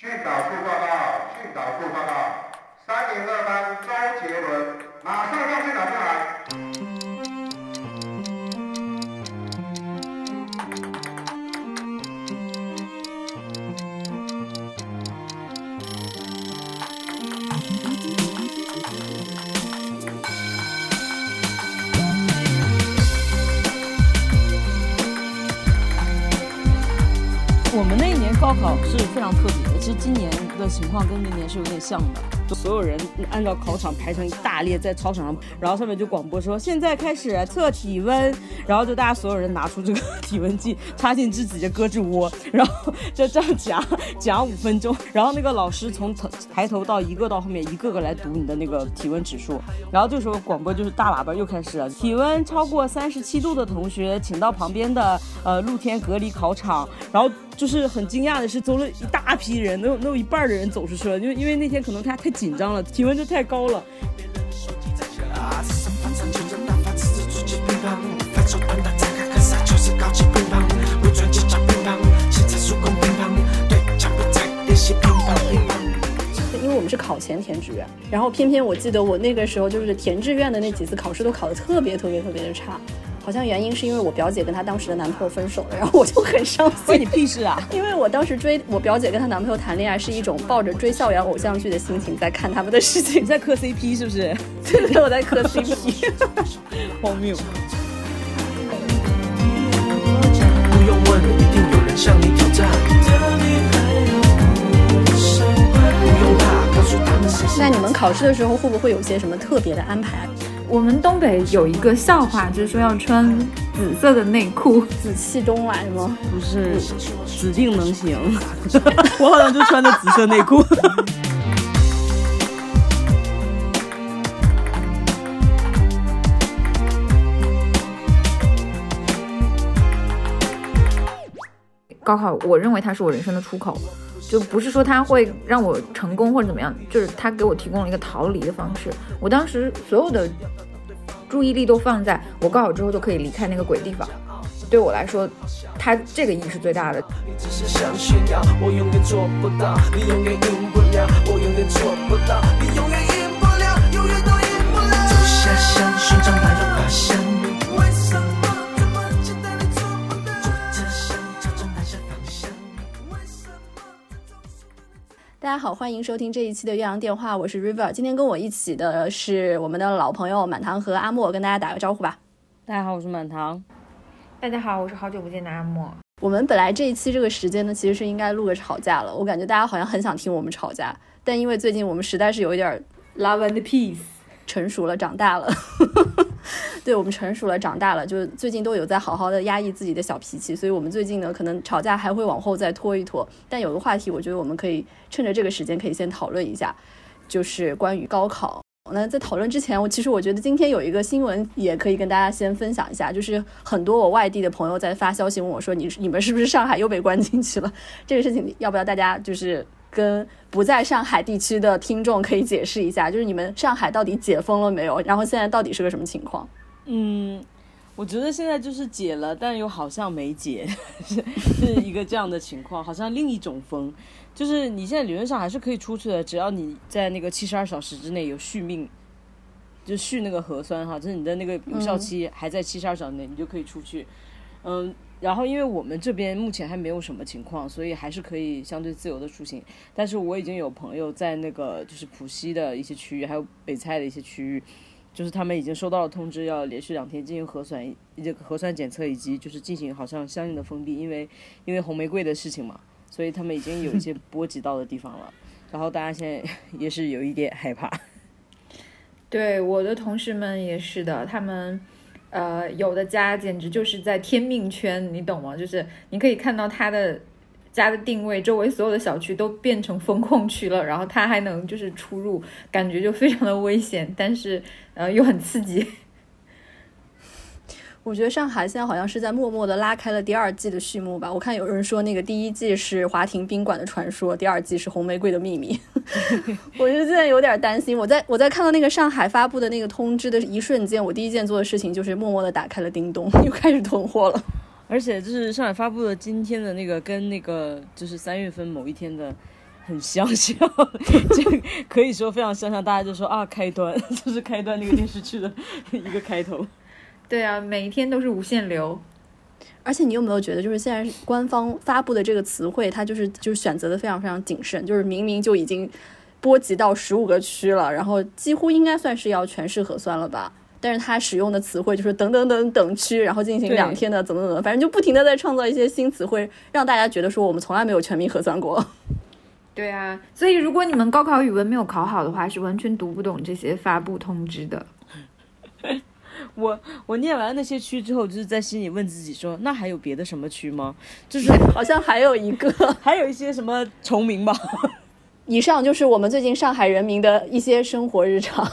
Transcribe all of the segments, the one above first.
训导处报考是非常特别的，其实今年的情况跟那年是有点像的，就所有人按照考场排成一大列在操场上，然后上面就广播说现在开始测体温，然后就大家所有人拿出这个 体温计插进自己的胳肢窝，然后就这样夹夹五分钟，然后那个老师从头抬头到一个到后面一个个来读你的那个体温指数，然后这时候广播就是大喇叭又开始了，体温超过三十七度的同学请到旁边的呃露天隔离考场，然后。就是很惊讶的是，走了一大批人，能有能有一半的人走出去了，因为因为那天可能他太紧张了，体温就太高了。因为我们是考前填志愿，然后偏偏我记得我那个时候就是填志愿的那几次考试都考得特别特别特别的差。好像原因是因为我表姐跟她当时的男朋友分手了，然后我就很伤心。关你屁事啊！因为我当时追我表姐跟她男朋友谈恋爱，是一种抱着追校园偶像剧的心情在看他们的事情。你在磕 CP 是不是？对，我在磕 CP，荒谬。不用问，一定有人向你挑战。不用怕，告诉他们谁是那你们考试的时候会不会有些什么特别的安排？我们东北有一个笑话，就是说要穿紫色的内裤。紫气东来吗？不是，指定能行。我好像就穿的紫色内裤。高考，我认为它是我人生的出口，就不是说它会让我成功或者怎么样，就是它给我提供了一个逃离的方式。我当时所有的注意力都放在我高考之后就可以离开那个鬼地方，对我来说，它这个意义是最大的。你只是想，大家好，欢迎收听这一期的岳阳电话，我是 River。今天跟我一起的是我们的老朋友满堂和阿莫，跟大家打个招呼吧。大家好，我是满堂。大家好，我是好久不见的阿莫。我们本来这一期这个时间呢，其实是应该录个吵架了。我感觉大家好像很想听我们吵架，但因为最近我们实在是有一点 Love and peace。成熟了，长大了。对我们成熟了，长大了，就最近都有在好好的压抑自己的小脾气，所以我们最近呢，可能吵架还会往后再拖一拖。但有个话题，我觉得我们可以趁着这个时间可以先讨论一下，就是关于高考。那在讨论之前，我其实我觉得今天有一个新闻也可以跟大家先分享一下，就是很多我外地的朋友在发消息问我说：“你你们是不是上海又被关进去了？”这个事情要不要大家就是跟不在上海地区的听众可以解释一下，就是你们上海到底解封了没有？然后现在到底是个什么情况？嗯，我觉得现在就是解了，但又好像没解，是是一个这样的情况，好像另一种风。就是你现在理论上还是可以出去的，只要你在那个七十二小时之内有续命，就续那个核酸哈，就是你的那个有效期还在七十二小时内，你就可以出去。嗯，然后因为我们这边目前还没有什么情况，所以还是可以相对自由的出行。但是我已经有朋友在那个就是浦西的一些区域，还有北蔡的一些区域，就是他们已经收到了通知，要连续两天进行核酸，这个核酸检测以及就是进行好像相应的封闭，因为因为红玫瑰的事情嘛。所以他们已经有一些 波及到的地方了，然后大家现在 也是有一点害怕。对，我的同事们也是的，他们呃有的家简直就是在天命圈，你懂吗？就是你可以看到他的家的定位，周围所有的小区都变成风控区了，然后他还能就是出入，感觉就非常的危险，但是呃又很刺激。我觉得上海现在好像是在默默的拉开了第二季的序幕吧。我看有人说那个第一季是华亭宾馆的传说，第二季是红玫瑰的秘密。我就现在有点担心。我在我在看到那个上海发布的那个通知的一瞬间，我第一件做的事情就是默默的打开了叮咚，又开始囤货了。而且就是上海发布的今天的那个跟那个就是三月份某一天的很相像，这可以说非常相像。大家就说啊，开端就是开端那个电视剧的一个开头。对啊，每一天都是无限流。而且你有没有觉得，就是现在官方发布的这个词汇，它就是就是选择的非常非常谨慎，就是明明就已经波及到十五个区了，然后几乎应该算是要全市核酸了吧？但是它使用的词汇就是等等等等区，然后进行两天的怎么怎么，反正就不停的在创造一些新词汇，让大家觉得说我们从来没有全民核酸过。对啊，所以如果你们高考语文没有考好的话，是完全读不懂这些发布通知的。我我念完那些区之后，就是在心里问自己说，那还有别的什么区吗？就是 好像还有一个，还有一些什么重名吧。以上就是我们最近上海人民的一些生活日常，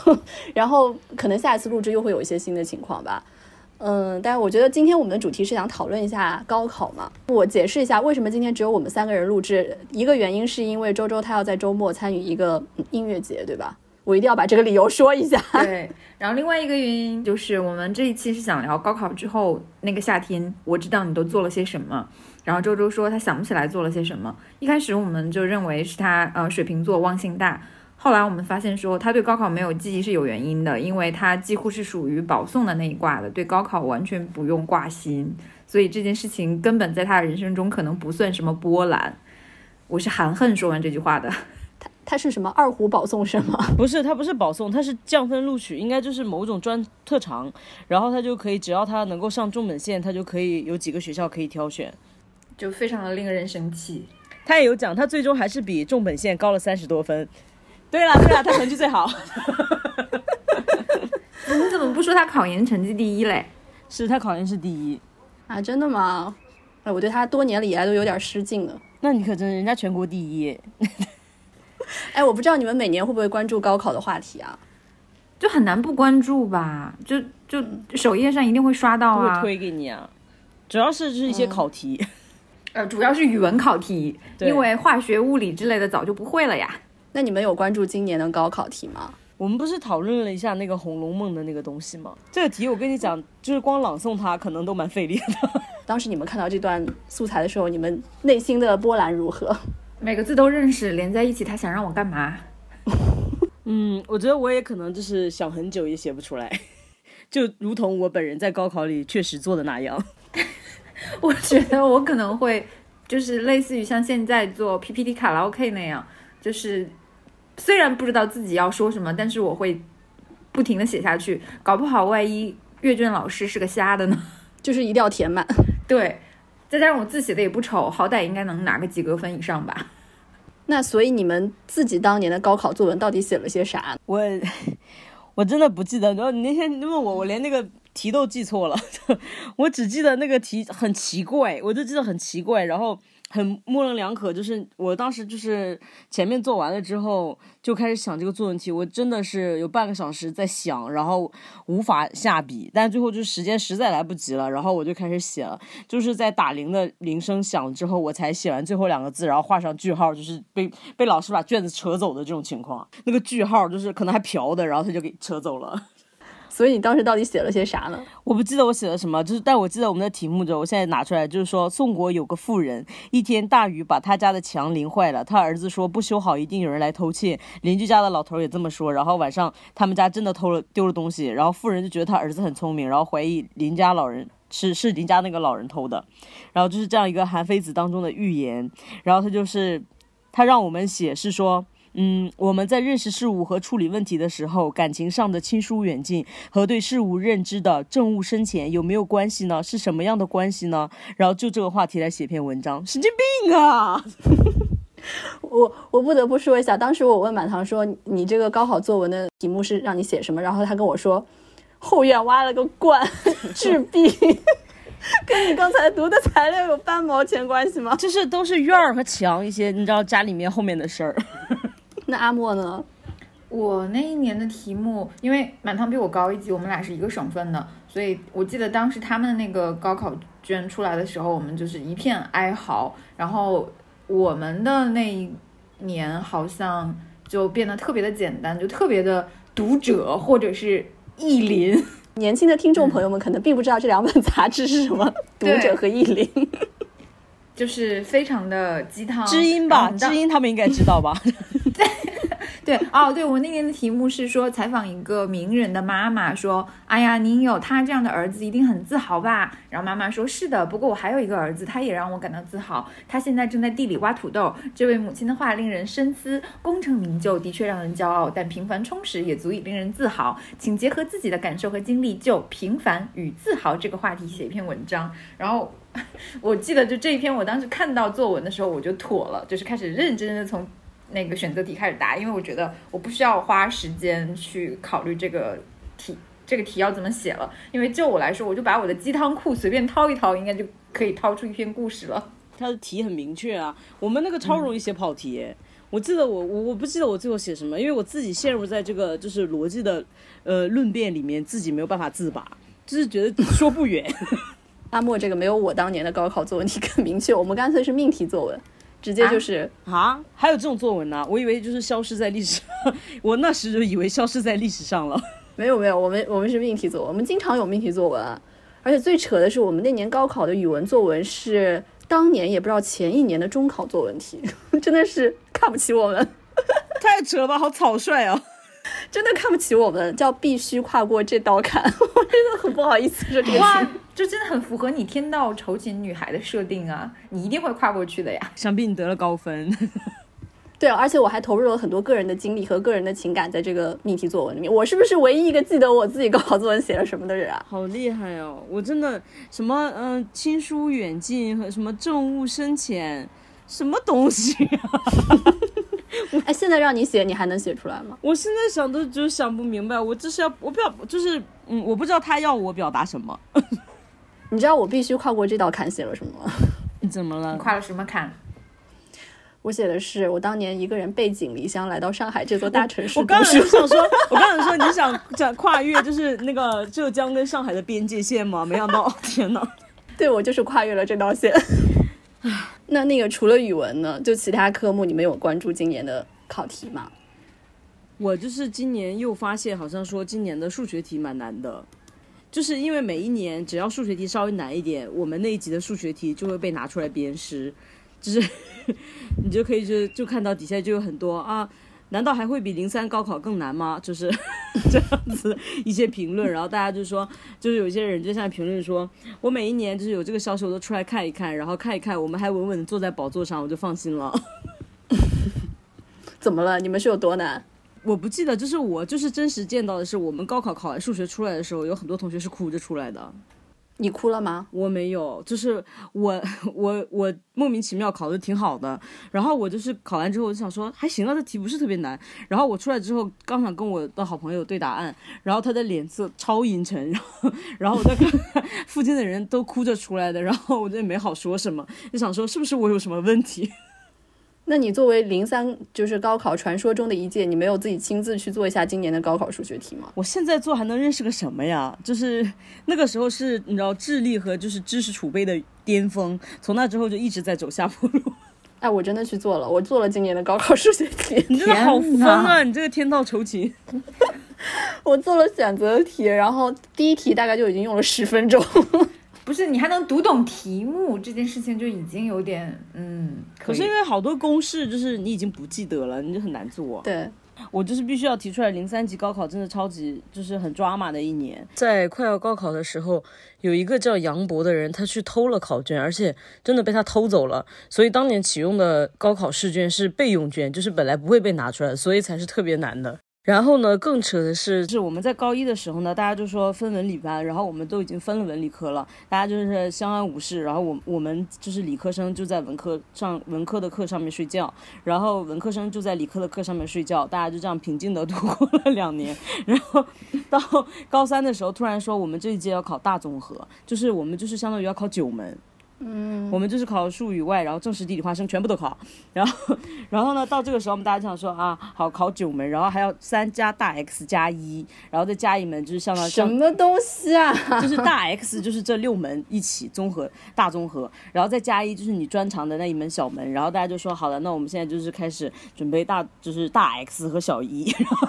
然后可能下一次录制又会有一些新的情况吧。嗯，但是我觉得今天我们的主题是想讨论一下高考嘛。我解释一下为什么今天只有我们三个人录制，一个原因是因为周周他要在周末参与一个嗯音乐节，对吧？我一定要把这个理由说一下。对，然后另外一个原因就是我们这一期是想聊高考之后那个夏天，我知道你都做了些什么。然后周周说他想不起来做了些什么。一开始我们就认为是他呃水瓶座忘性大，后来我们发现说他对高考没有记忆是有原因的，因为他几乎是属于保送的那一挂的，对高考完全不用挂心，所以这件事情根本在他的人生中可能不算什么波澜。我是含恨说完这句话的。他是什么二胡保送生吗？不是，他不是保送，他是降分录取，应该就是某种专特长，然后他就可以，只要他能够上重本线，他就可以有几个学校可以挑选。就非常的令人生气。他也有讲，他最终还是比重本线高了三十多分。对了对了，他成绩最好，你怎么不说他考研成绩第一嘞？是他考研是第一。啊，真的吗？哎，我对他多年以来都有点失敬了。那你可真，人家全国第一。哎，我不知道你们每年会不会关注高考的话题啊？就很难不关注吧？就就首页上一定会刷到啊。会推给你啊，主要是就是一些考题。呃，主要是语文考题，因为化学、物理之类的早就不会了呀。那你们有关注今年的高考题吗？我们不是讨论了一下那个《红楼梦》的那个东西吗？这个题我跟你讲，就是光朗诵它可能都蛮费力的。当时你们看到这段素材的时候，你们内心的波澜如何？每个字都认识，连在一起，他想让我干嘛？嗯，我觉得我也可能就是想很久也写不出来，就如同我本人在高考里确实做的那样。我觉得我可能会就是类似于像现在做 PPT 卡拉 OK 那样，就是虽然不知道自己要说什么，但是我会不停的写下去，搞不好万一阅卷老师是个瞎的呢？就是一定要填满。对，再加上我字写的也不丑，好歹应该能拿个及格分以上吧。那所以你们自己当年的高考作文到底写了些啥？我我真的不记得，然后你那天问我，我连那个题都记错了，我只记得那个题很奇怪，我就记得很奇怪，然后很模棱两可。就是我当时就是前面做完了之后，就开始想这个作文题，我真的是有半个小时在想，然后无法下笔，但最后就时间实在来不及了，然后我就开始写了，就是在打铃的铃声响之后，我才写完最后两个字，然后画上句号，就是被被老师把卷子扯走的这种情况。那个句号就是可能还瓢的，然后他就给扯走了。所以你当时到底写了些啥呢？我不记得我写了什么，就是但我记得我们的题目就，我现在拿出来，就是说宋国有个妇人，一天大雨把他家的墙淋坏了，他儿子说不修好一定有人来偷窃，邻居家的老头也这么说，然后晚上他们家真的偷了丢了东西，然后妇人就觉得他儿子很聪明，然后怀疑邻家老人是 是邻家那个老人偷的，然后就是这样一个韩非子当中的寓言，然后他就是他让我们写是说。嗯，我们在认识事物和处理问题的时候，感情上的亲疏远近和对事物认知的正悟深浅有没有关系呢？是什么样的关系呢？然后就这个话题来写篇文章，神经病啊！我我不得不说一下，当时我问满堂说，你这个高考作文的题目是让你写什么？然后他跟我说，后院挖了个罐治病，跟你刚才读的材料有半毛钱关系吗？就是都是院儿和墙一些，你知道家里面后面的事儿。那阿莫呢？我那一年的题目，因为满堂比我高一级，我们俩是一个省份的，所以我记得当时他们的那个高考卷出来的时候，我们就是一片哀嚎。然后我们的那一年好像就变得特别的简单，就特别的读者或者是意林。年轻的听众朋友们可能并不知道这两本杂志是什么，《读者》和《意林》。就是非常的鸡汤。知音吧，知音他们应该知道吧？对哦，对我那年的题目是说采访一个名人的妈妈，说，哎呀，您有他这样的儿子，一定很自豪吧？然后妈妈说，是的，不过我还有一个儿子，他也让我感到自豪，他现在正在地里挖土豆。这位母亲的话令人深思，功成名就的确让人骄傲，但平凡充实也足以令人自豪。请结合自己的感受和经历，就平凡与自豪这个话题写一篇文章。然后我记得就这一篇，我当时看到作文的时候，我就妥了，就是开始认真的从那个选择题开始答，因为我觉得我不需要花时间去考虑这个题，这个题要怎么写了，因为就我来说，我就把我的鸡汤库随便掏一掏，应该就可以掏出一篇故事了。他的题很明确啊，我们那个超容易写跑题耶。我记得我我我不记得我最后写什么，因为我自己陷入在这个就是逻辑的呃论辩里面，自己没有办法自拔，就是觉得说不远。阿莫这个没有我当年的高考作文题更明确，我们干脆是命题作文，直接就是、啊，还有这种作文呢、我以为就是消失在历史上，我那时就以为消失在历史上了。没有没有，我们我们是命题作文，我们经常有命题作文啊，而且最扯的是我们那年高考的语文作文是当年也不知道前一年的中考作文题，真的是看不起我们，太扯了吧，好草率啊！真的看不起我们，叫必须跨过这道坎，我真的很不好意思说这个哇词。，这真的很符合你天道酬勤女孩的设定啊，你一定会跨过去的呀。想必你得了高分。对，而且我还投入了很多个人的精力和个人的情感在这个命题作文里面。我是不是唯一一个记得我自己高考作文写了什么的人啊？好厉害哦！我真的什么嗯、呃亲疏远近和什么政务深浅，什么东西啊？哎，现在让你写，你还能写出来吗？我现在想都就想不明白，我这是要我表就是嗯，我不知道他要我表达什么。你知道我必须跨过这道坎写了什么吗？你怎么了？跨了什么坎？我写的是我当年一个人背井离乡来到上海这座大城市读我刚才就。想说，我刚才说你想想跨越就是那个浙江跟上海的边界线吗？没想到，天哪！对，我就是跨越了这道线。那那个除了语文呢？就其他科目，你们有关注今年的考题吗？我就是今年又发现，好像说今年的数学题蛮难的，就是因为每一年只要数学题稍微难一点，我们那一级的数学题就会被拿出来鞭尸，就是 你就可以就就看到底下就有很多啊，难道还会比零三高考更难吗？就是 这样子一些评论，然后大家就说，就是有些人就像评论说，我每一年就是有这个消息我都出来看一看，然后看一看，我们还稳稳的坐在宝座上，我就放心了。怎么了？你们是有多难？我不记得，就是我就是真实见到的是，我们高考考完数学出来的时候，有很多同学是哭着出来的。你哭了吗？我没有，就是我我我莫名其妙考的挺好的，然后我就是考完之后我就想说还行啊，这题不是特别难。然后我出来之后刚想跟我的好朋友对答案，然后他的脸色超阴沉，然后 然后我在看附近的人都哭着出来的，然后我就也没好说什么，就想说是不是我有什么问题。那你作为零三就是高考传说中的一届，你没有自己亲自去做一下今年的高考数学题吗？我现在做还能认识个什么呀？就是那个时候是你知道智力和就是知识储备的巅峰，从那之后就一直在走下坡路。哎，我真的去做了，我做了今年的高考数学题，你真的好疯啊！你这个天道酬勤。我做了选择题，然后第一题大概就已经用了十分钟。不是你还能读懂题目这件事情就已经有点嗯，可可是因为好多公式就是你已经不记得了，你就很难做。对，我就是必须要提出来，零三级高考真的超级就是很抓马的一年。在快要高考的时候，有一个叫杨博的人，他去偷了考卷，而且真的被他偷走了。所以当年启用的高考试卷是备用卷，就是本来不会被拿出来，所以才是特别难的。然后呢，更扯的是，是我们在高一的时候呢，大家就说分文理班，然后我们都已经分了文理科了，大家就是相安无事。然后我我们就是理科生就在文科上文科的课上面睡觉，然后文科生就在理科的课上面睡觉，大家就这样平静的度过了两年。然后到高三的时候，突然说我们这一届要考大综合，就是我们就是相当于要考九门。嗯，我们就是考数语外，然后政史地理化生全部都考，然后，然后呢，到这个时候我们大家就想说啊，好考九门，然后还要三加大 X 加一，然后再加一门就是相当于什么东西啊？就是大 X 就是这六门一起综合大综合，然后再加一就是你专长的那一门小门，然后大家就说好了，那我们现在就是开始准备大就是大 X 和小一，然后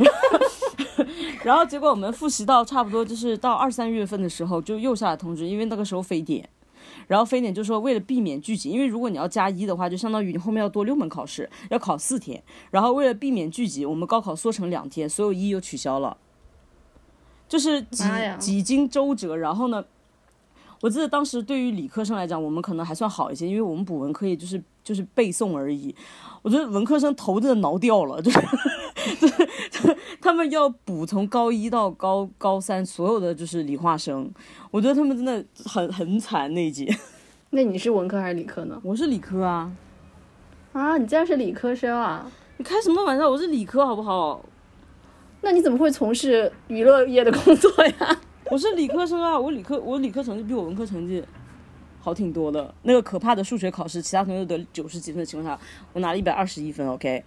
然后然后结果我们复习到差不多就是到二三月份的时候就又下来通知，因为那个时候非典。然后非典就说为了避免聚集，因为如果你要加一的话，就相当于你后面要多六门考试，要考四天。然后为了避免聚集，我们高考缩成两天，所有一又取消了，就是几几经周折，然后呢。我记得当时对于理科生来讲，我们可能还算好一些，因为我们补文科也就是就是背诵而已。我觉得文科生头真的挠掉了，就是就是就是他们要补从高一到高高三所有的就是理化生，我觉得他们真的很很惨那一节。那你是文科还是理科呢？我是理科啊，啊，你竟然是理科生啊？你开什么玩笑？我是理科好不好？那你怎么会从事娱乐业的工作呀？我是理科生啊，我理科我理科成绩比我文科成绩好挺多的。那个可怕的数学考试，其他同学都得九十几分的情况下，我拿了一百二十一分。OK。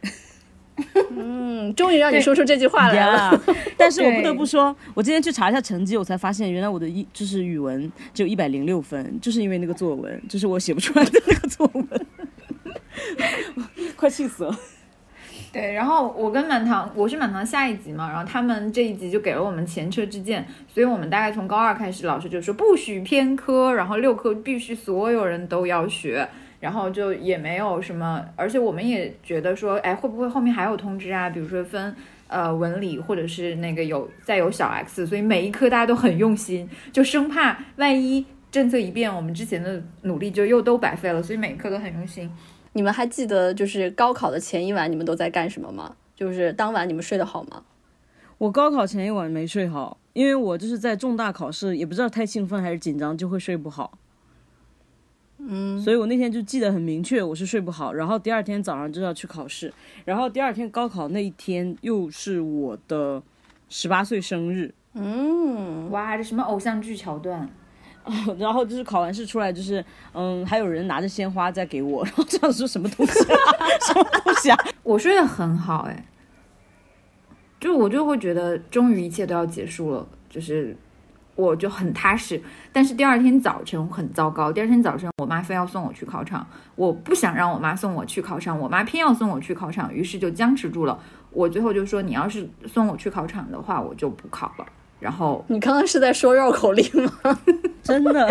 嗯，终于让你说出这句话来了。呀，但是我不得不说，我今天去查一下成绩，我才发现原来我的一就是语文只有一百零六分，就是因为那个作文，就是我写不出来的那个作文，快气死了。对，然后我跟满堂，我是满堂下一级嘛，然后他们这一级就给了我们前车之鉴，所以我们大概从高二开始，老师就说不许偏科，然后六科必须所有人都要学，然后就也没有什么，而且我们也觉得说，哎，会不会后面还有通知啊？比如说分呃文理或者是那个有再有小 x，所以每一科大家都很用心，就生怕万一政策一变，我们之前的努力就又都白费了，所以每一科都很用心。你们还记得就是高考的前一晚你们都在干什么吗？就是当晚你们睡得好吗？我高考前一晚没睡好，因为我就是在重大考试，也不知道太兴奋还是紧张，就会睡不好。嗯，所以我那天就记得很明确，我是睡不好。然后第二天早上就要去考试，然后第二天高考那一天又是我的十八岁生日，嗯，哇，这什么偶像剧桥段？然后就是考完试出来，就是嗯，还有人拿着鲜花在给我，然后这样说什么东西啊，什么东西啊？我睡得很好哎，就我就会觉得终于一切都要结束了，就是我就很踏实。但是第二天早晨很糟糕，第二天早晨我妈非要送我去考场，我不想让我妈送我去考场，我妈偏要送我去考场，于是就僵持住了。我最后就说，你要是送我去考场的话，我就不考了。然后，你刚刚是在说绕口令吗？真的，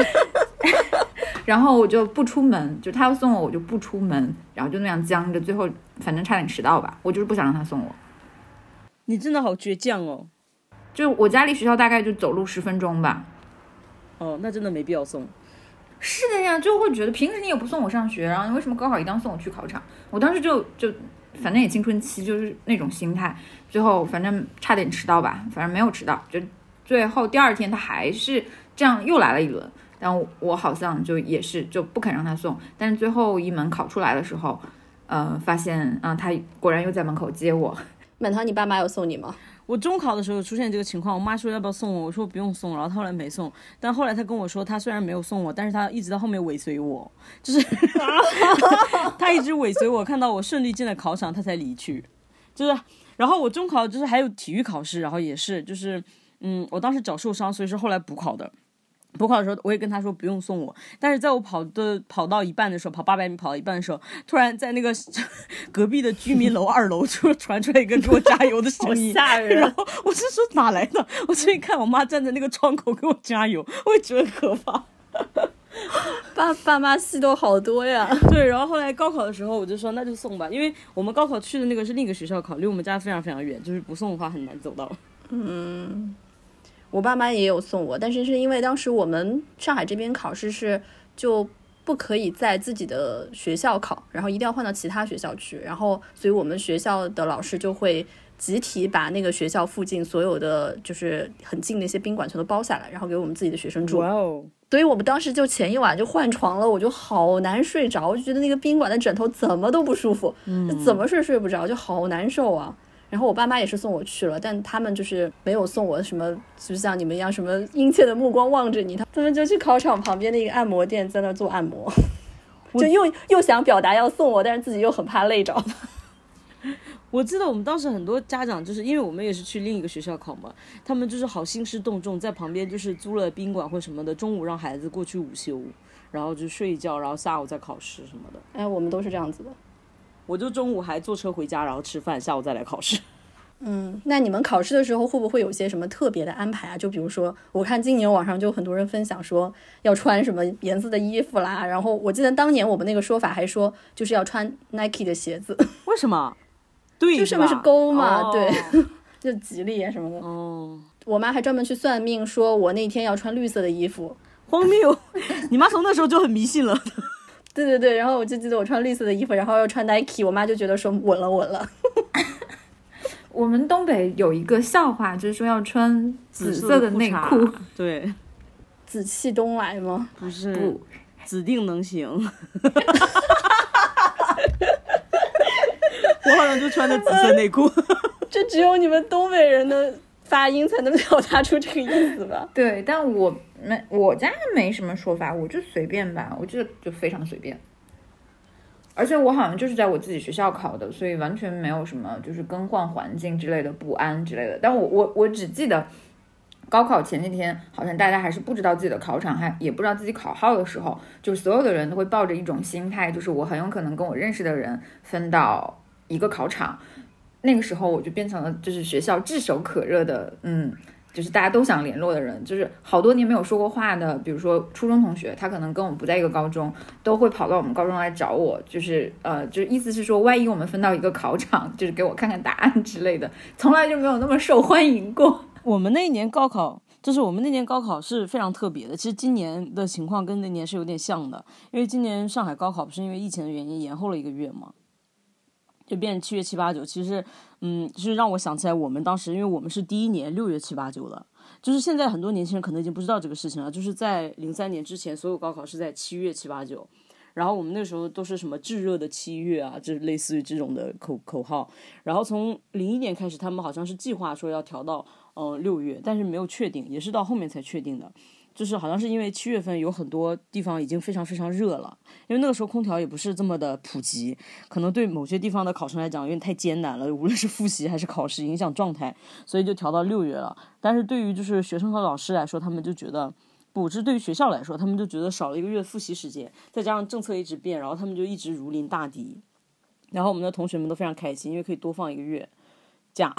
然后我就不出门，就他要送我，我就不出门，然后就那样僵着，最后反正差点迟到吧。我就是不想让他送我。你真的好倔强哦。就我家离学校大概就走路十分钟吧。哦，那真的没必要送。是的呀，就会觉得平时你也不送我上学，然后你为什么高考一定要送我去考场？我当时就就反正也青春期，就是那种心态。最后反正差点迟到吧，反正没有迟到。就最后第二天他还是这样又来了一轮，但我我好像就也是就不肯让他送。但是最后一门考出来的时候，呃，发现啊、他果然又在门口接我。满堂，你爸妈有送你吗？我中考的时候出现这个情况，我妈说要不要送我，我说不用送，然后她后来没送。但后来她跟我说，她虽然没有送我，但是她一直到后面尾随我，就是 她一直尾随我，看到我顺利进了考场，她才离去。就是，然后我中考就是还有体育考试，然后也是就是，嗯，我当时脚受伤，所以说后来补考的。补考的时候，我也跟他说不用送我，但是在我跑的跑到一半的时候，跑八百米跑到一半的时候，突然在那个 隔壁的居民楼二楼就传出来一个给我加油的声音，吓人然后我是说哪来的？我这一看，我妈站在那个窗口给我加油，我也觉得可怕。爸爸妈戏都好多呀。对，然后后来高考的时候，我就说那就送吧，因为我们高考去的那个是另一个学校考，离我们家非常非常远，就是不送的话很难走到。我爸妈也有送我，但是是因为当时我们上海这边考试是就不可以在自己的学校考，然后一定要换到其他学校去，然后所以我们学校的老师就会集体把那个学校附近所有的就是很近的一些宾馆全都包下来，然后给我们自己的学生住。哇哦，所以我们当时就前一晚就换床了，我就好难睡着，我就觉得那个宾馆的枕头怎么都不舒服，就怎么睡睡不着，就好难受啊。然后我爸妈也是送我去了，但他们就是没有送我什么，就像你们一样什么殷切的目光望着你，他他们就去考场旁边的一个按摩店在那儿做按摩，就又又想表达要送我，但是自己又很怕累着。我记得我们当时很多家长就是因为我们也是去另一个学校考嘛，他们就是好兴师动众，在旁边就是租了宾馆或什么的，中午让孩子过去午休，然后就睡一觉，然后下午再考试什么的。哎，我们都是这样子的。我就中午还坐车回家，然后吃饭，下午再来考试。嗯，那你们考试的时候会不会有些什么特别的安排啊？就比如说，我看今年网上就很多人分享说要穿什么颜色的衣服啦，然后我记得当年我们那个说法还说就是要穿 Nike 的鞋子，为什么？对，就上面是勾嘛，哦对，就吉利啊什么的。哦，我妈还专门去算命，说我那天要穿绿色的衣服。荒谬！你妈从那时候就很迷信了。对对对，然后我就记得我穿绿色的衣服，然后又穿 Nike，我妈就觉得说稳了稳了。我们东北有一个笑话，就是说要穿紫色的内裤，对，紫气东来吗？不是不，指定能行。我好像就穿的紫色内裤。这只有你们东北人的发音才能表达出这个意思吧？对，但我没我家没什么说法，我就随便吧，我这就非常随便。而且我好像就是在我自己学校考的，所以完全没有什么就是更换环境之类的不安之类的。但我我我只记得高考前几天，好像大家还是不知道自己的考场，还也不知道自己考号的时候，就是所有的人都会抱着一种心态，就是我很有可能跟我认识的人分到一个考场。那个时候我就变成了就是学校炙手可热的，嗯，就是大家都想联络的人，就是好多年没有说过话的，比如说初中同学，他可能跟我们不在一个高中，都会跑到我们高中来找我，就是呃，就是意思是说，万一我们分到一个考场，就是给我看看答案之类的，从来就没有那么受欢迎过。我们那一年高考，就是我们那年高考是非常特别的。其实今年的情况跟那年是有点像的，因为今年上海高考不是因为疫情的原因延后了一个月嘛，就变七月七八九。其实，嗯，就是让我想起来我们当时，因为我们是第一年六月七八九的，就是现在很多年轻人可能已经不知道这个事情了。就是在零三年之前，所有高考是在七月七八九。然后我们那时候都是什么炙热的七月啊，就是类似于这种的口口号。然后从零一年开始，他们好像是计划说要调到嗯六月，但是没有确定，也是到后面才确定的。就是好像是因为七月份有很多地方已经非常非常热了，因为那个时候空调也不是这么的普及，可能对某些地方的考生来讲有点太艰难了，无论是复习还是考试，影响状态，所以就调到六月了。但是对于就是学生和老师来说，他们就觉得。不，这对于学校来说，他们就觉得少了一个月复习时间，再加上政策一直变，然后他们就一直如临大敌。然后我们的同学们都非常开心，因为可以多放一个月假。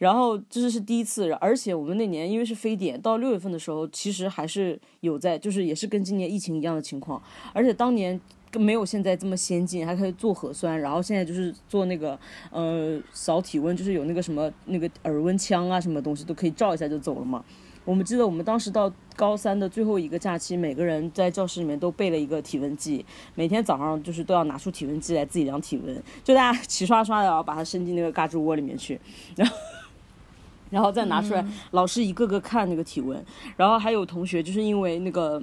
然后这是第一次，而且我们那年因为是非典，到六月份的时候，其实还是有在，就是也是跟今年疫情一样的情况，而且当年。没有现在这么先进，还可以做核酸，然后现在就是做那个呃扫体温，就是有那个什么那个耳温枪啊，什么东西都可以照一下就走了嘛。我们记得我们当时到高三的最后一个假期，每个人在教室里面都备了一个体温计，每天早上就是都要拿出体温计来自己量体温，就大家 齐刷刷的然后把它伸进那个嘎吱窝里面去，然 后然后再拿出来，老师一个个看那个体温，然后还有同学就是因为那个。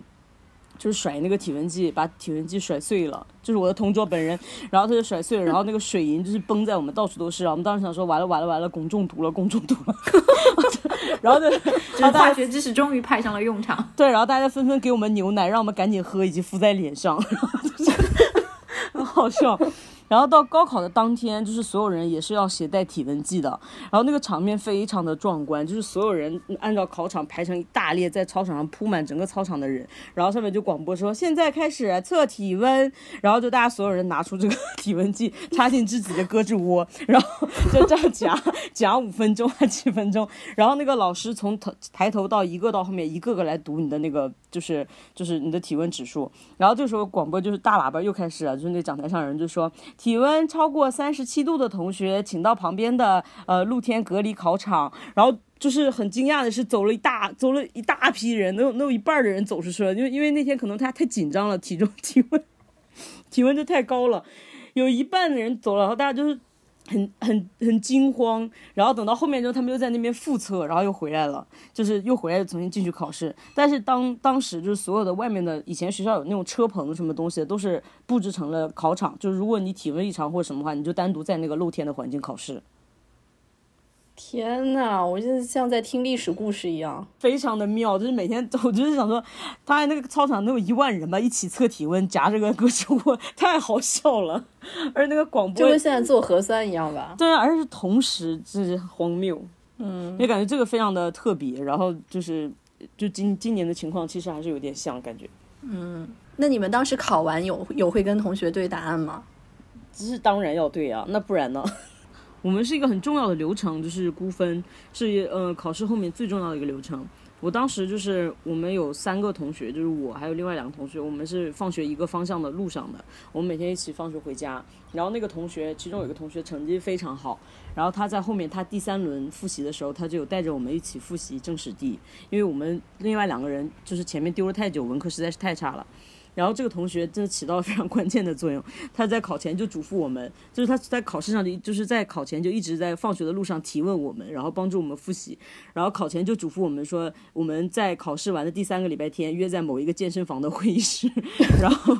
就是甩那个体温计，把体温计甩碎了，就是我的同桌本人，然后他就甩碎了，然后那个水银就是崩在我们到处都是，然后我们当时想说完了完了完了，汞中毒了，汞中毒了，然后就，然后化学知识终于派上了用场。对，然后大家纷纷给我们牛奶，让我们赶紧喝，以及敷在脸上，然后就是很好笑。然后到高考的当天，就是所有人也是要携带体温计的，然后那个场面非常的壮观，就是所有人按照考场排成一大列，在操场上铺满整个操场的人，然后上面就广播说现在开始测体温，然后就大家所有人拿出这个 体温计插进自己的胳肢窝，然后就这样夹夹五分钟还几分钟，然后那个老师从头抬头到一个到后面一个个来读你的那个就是就是你的体温指数，然后这时候广播就是大喇叭又开始了，就是那讲台上人就说。体温超过三十七度的同学，请到旁边的呃露天隔离考场。然后就是很惊讶的是，走了一大走了一大批人，能有能有一半的人走出去了，因为因为那天可能他太紧张了，体重体温体温就太高了，有一半的人走了，然后大家就是。很很很惊慌，然后等到后面之后，他们又在那边复测，然后又回来了，就是又回来重新进去考试。但是当当时就是所有的外面的以前学校有那种车棚什么东西，都是布置成了考场，就是如果你体温异常或者什么话，你就单独在那个露天的环境考试。天呐，我就是像在听历史故事一样，非常的妙。就是每天，我就是想说，他那个操场能有一万人吧，一起测体温，夹着个胳肢窝，太好笑了。而那个广播就跟现在做核酸一样吧？对啊，而且是同时，就是荒谬。嗯，也感觉这个非常的特别。然后就是，就今今年的情况，其实还是有点像感觉。嗯，那你们当时考完有有会跟同学对答案吗？这是当然要对啊，那不然呢？我们是一个很重要的流程，就是估分，是呃考试后面最重要的一个流程。我当时就是我们有三个同学，就是我还有另外两个同学，我们是放学一个方向的路上的，我们每天一起放学回家。然后那个同学，其中有一个同学成绩非常好，然后他在后面他第三轮复习的时候，他就有带着我们一起复习政史地，因为我们另外两个人就是前面丢了太久，文科实在是太差了。然后这个同学真的起到了非常关键的作用，他在考前就嘱咐我们，就是他在考试上就就是在考前就一直在放学的路上提问我们，然后帮助我们复习，然后考前就嘱咐我们说，我们在考试完的第三个礼拜天约在某一个健身房的会议室，然后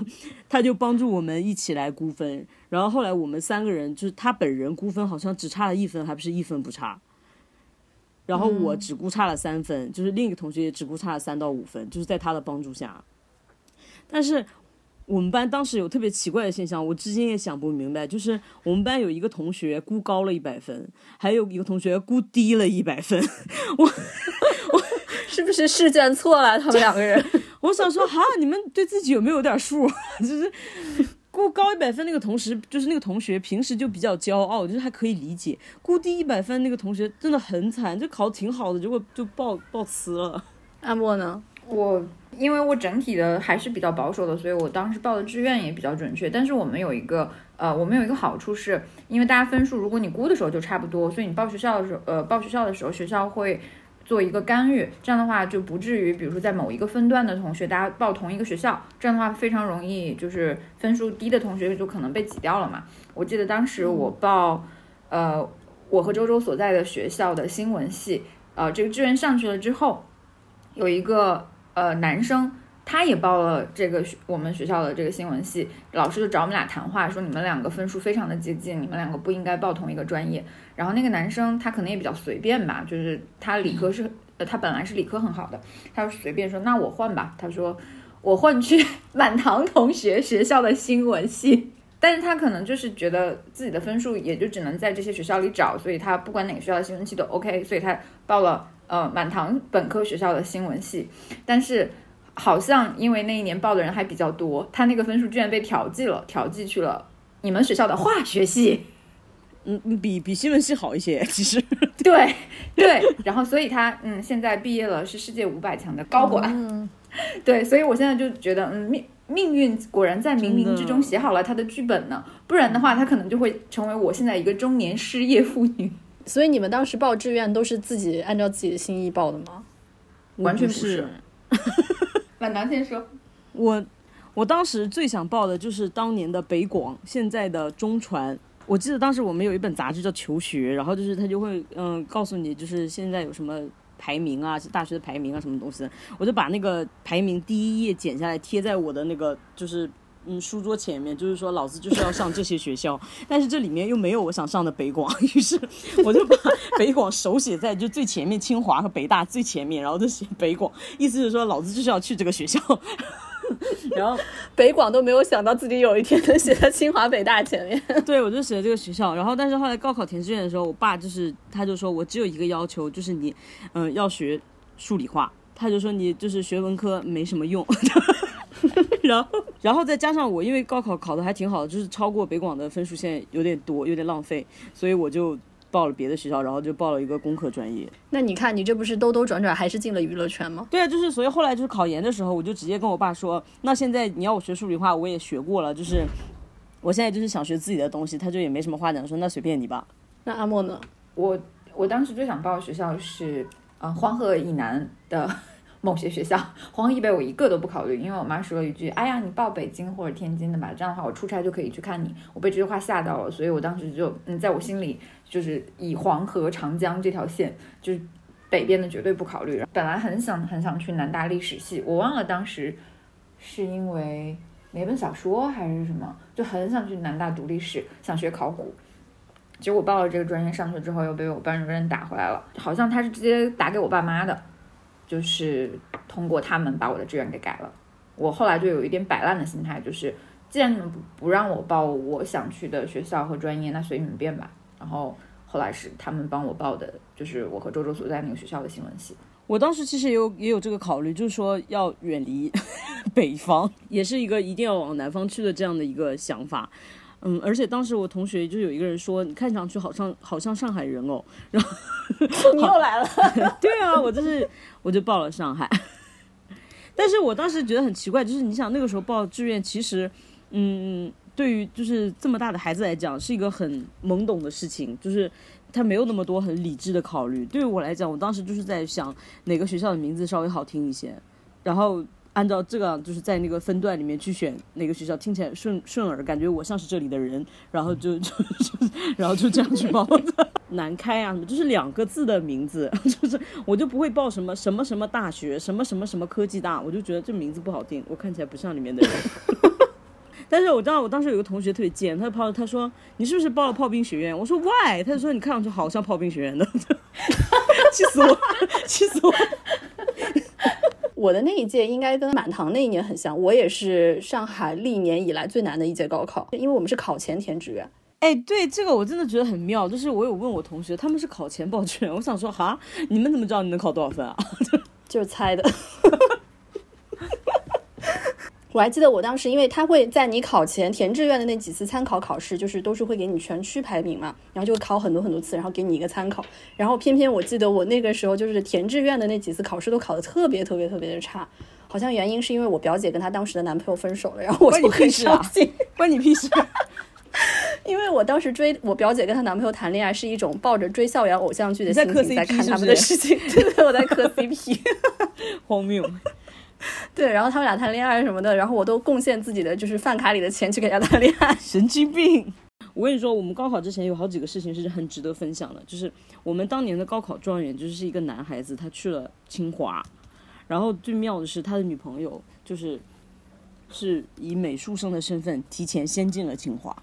他就帮助我们一起来估分，然后后来我们三个人就是他本人估分好像只差了一分，还不是一分不差。然后我只估差了三分，就是另一个同学也只估差了三到五分，就是在他的帮助下。但是我们班当时有特别奇怪的现象，我至今也想不明白，就是我们班有一个同学估高了一百分，还有一个同学估低了一百分。我我是不是试卷错了？他们两个人，我想说，哈，你们对自己有没有点数？就是估高一百分那个同时，就是那个同学平时就比较骄傲，就是还可以理解。估低一百分那个同学真的很惨，就考挺好的，结果就报报呲了。阿莫呢？我因为我整体的还是比较保守的，所以我当时报的志愿也比较准确。但是我们有一个呃，我们有一个好处是，因为大家分数如果你估的时候就差不多，所以你报学校的时候，呃，报学校的时候学校会做一个干预，这样的话就不至于，比如说在某一个分段的同学大家报同一个学校，这样的话非常容易就是分数低的同学就可能被挤掉了嘛。我记得当时我报，呃，我和周周所在的学校的新闻系，呃，这个志愿上去了之后，有一个。呃，男生他也报了这个学我们学校的这个新闻系，老师就找我们俩谈话，说你们两个分数非常的接近，你们两个不应该报同一个专业。然后那个男生他可能也比较随便吧，就是他理科是呃他本来是理科很好的，他就随便说那我换吧，他说我换去 满堂同学学校的新闻系，但是他可能就是觉得自己的分数也就只能在这些学校里找，所以他不管哪个学校的新闻系都 OK，所以他报了。呃，满堂本科学校的新闻系，但是好像因为那一年报的人还比较多，他那个分数居然被调剂了，调剂去了你们学校的化学系，嗯，比比新闻系好一些，其实。对对，然后所以他嗯，现在毕业了，是世界五百强的高管。对，所以我现在就觉得，嗯，命命运果然在冥冥之中写好了他的剧本呢，不然的话，他可能就会成为我现在一个中年失业妇女。所以你们当时报志愿都是自己按照自己的心意报的吗？完全不是。满堂先说，我我当时最想报的就是当年的北广，现在的中传。我记得当时我们有一本杂志叫《求学》，然后就是他就会嗯告诉你，就是现在有什么排名啊，大学的排名啊，什么东西的。我就把那个排名第一页剪下来贴在我的那个就是。嗯，书桌前面就是说，老子就是要上这些学校，但是这里面又没有我想上的北广，于是我就把北广手写在就最前面，清华和北大最前面，然后就写北广，意思是说老子就是要去这个学校。然后北广都没有想到自己有一天能写在清华北大前面。对，我就写这个学校。然后，但是后来高考填志愿的时候，我爸就是他就说我只有一个要求，就是你嗯要学数理化，他就说你就是学文科没什么用。然后，然后再加上我，因为高考考的还挺好的，就是超过北广的分数线有点多，有点浪费，所以我就报了别的学校，然后就报了一个工科专业。那你看，你这不是兜兜转转还是进了娱乐圈吗？对啊，就是所以后来就是考研的时候，我就直接跟我爸说，那现在你要我学数理化，我也学过了，就是我现在就是想学自己的东西，他就也没什么话讲，说那随便你吧。那阿莫呢？我我当时最想报的学校是呃黄河以南的。某些学校，黄河北我一个都不考虑，因为我妈说了一句：“哎呀，你报北京或者天津的吧，这样的话我出差就可以去看你。”我被这句话吓到了，所以我当时就嗯，在我心里就是以黄河、长江这条线，就是北边的绝对不考虑。本来很想很想去南大历史系，我忘了当时是因为哪本小说还是什么，就很想去南大读历史，想学考古。结果报了这个专业上去之后，又被我班主任打回来了，好像他是直接打给我爸妈的。就是通过他们把我的志愿给改了，我后来就有一点摆烂的心态，就是既然你们不不让我报我想去的学校和专业，那随你们便吧。然后后来是他们帮我报的，就是我和周周所在那个学校的新闻系。我当时其实也有也有这个考虑，就是说要远离北方，也是一个一定要往南方去的这样的一个想法。嗯，而且当时我同学就有一个人说，你看上去好像好像上海人哦。然后你又来了。对啊，我就是我就报了上海。但是我当时觉得很奇怪，就是你想那个时候报志愿，其实，嗯，对于就是这么大的孩子来讲，是一个很懵懂的事情，就是他没有那么多很理智的考虑。对于我来讲，我当时就是在想哪个学校的名字稍微好听一些，然后按照这个就是在那个分段里面去选哪个学校听起来顺顺耳，感觉我像是这里的人，然后就 就就然后就这样去报的。南开啊什么，就是两个字的名字，就是我就不会报什么什么什么大学，什么什么什么科技大，我就觉得这名字不好听，我看起来不像里面的人。但是我知道我当时有个同学特别贱，他就跑他说你是不是报了炮兵学院？我说 why？他就说你看上去好像炮兵学院的，气死我，气死我。我的那一届应该跟满堂那一年很像，我也是上海历年以来最难的一届高考，因为我们是考前填志愿。哎，对这个我真的觉得很妙，就是我有问我同学，他们是考前报志愿，我想说哈，你们怎么知道你能考多少分啊？就是猜的。我还记得我当时，因为他会在你考前填志愿的那几次参考考试，就是都是会给你全区排名嘛，然后就考很多很多次，然后给你一个参考。然后偏偏我记得我那个时候就是填志愿的那几次考试都考得特别特别特别的差，好像原因是因为我表姐跟她当时的男朋友分手了，然后我就很伤心。关你屁事！因为我当时追我表姐跟她男朋友谈恋爱是一种抱着追校园偶像剧的心情在看他们的事情，对 对，我在磕 CP，荒谬。对，然后他们俩谈恋爱什么的，然后我都贡献自己的就是饭卡里的钱去给人家谈恋爱，神经病！我跟你说，我们高考之前有好几个事情是很值得分享的，就是我们当年的高考状元就是一个男孩子，他去了清华，然后最妙的是他的女朋友就是是以美术生的身份提前先进了清华，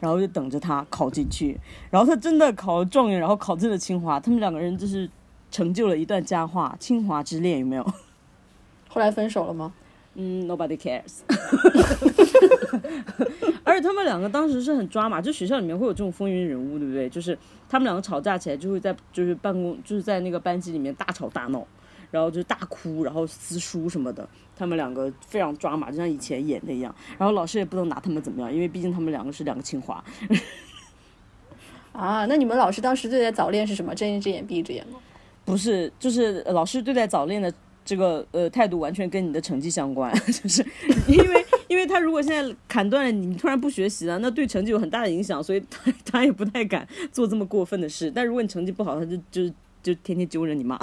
然后就等着他考进去，然后他真的考了状元，然后考进了清华，他们两个人就是成就了一段佳话，清华之恋有没有？后来分手了吗？嗯，Nobody cares。而且他们两个当时是很抓马，就学校里面会有这种风云人物，对不对？就是他们两个吵架起来，就会在就是办公就是在那个班级里面大吵大闹，然后就大哭，然后撕书什么的。他们两个非常抓马，就像以前演的一样。然后老师也不能拿他们怎么样，因为毕竟他们两个是两个清华。啊，那你们老师当时对待早恋是什么？睁一只眼闭一只眼吗？不是，就是老师对待早恋的。这个呃态度完全跟你的成绩相关，就是因为因为他如果现在砍断了你，突然不学习了，那对成绩有很大的影响，所以他 他也不太敢做这么过分的事。但如果你成绩不好，他就就就天天揪着你骂。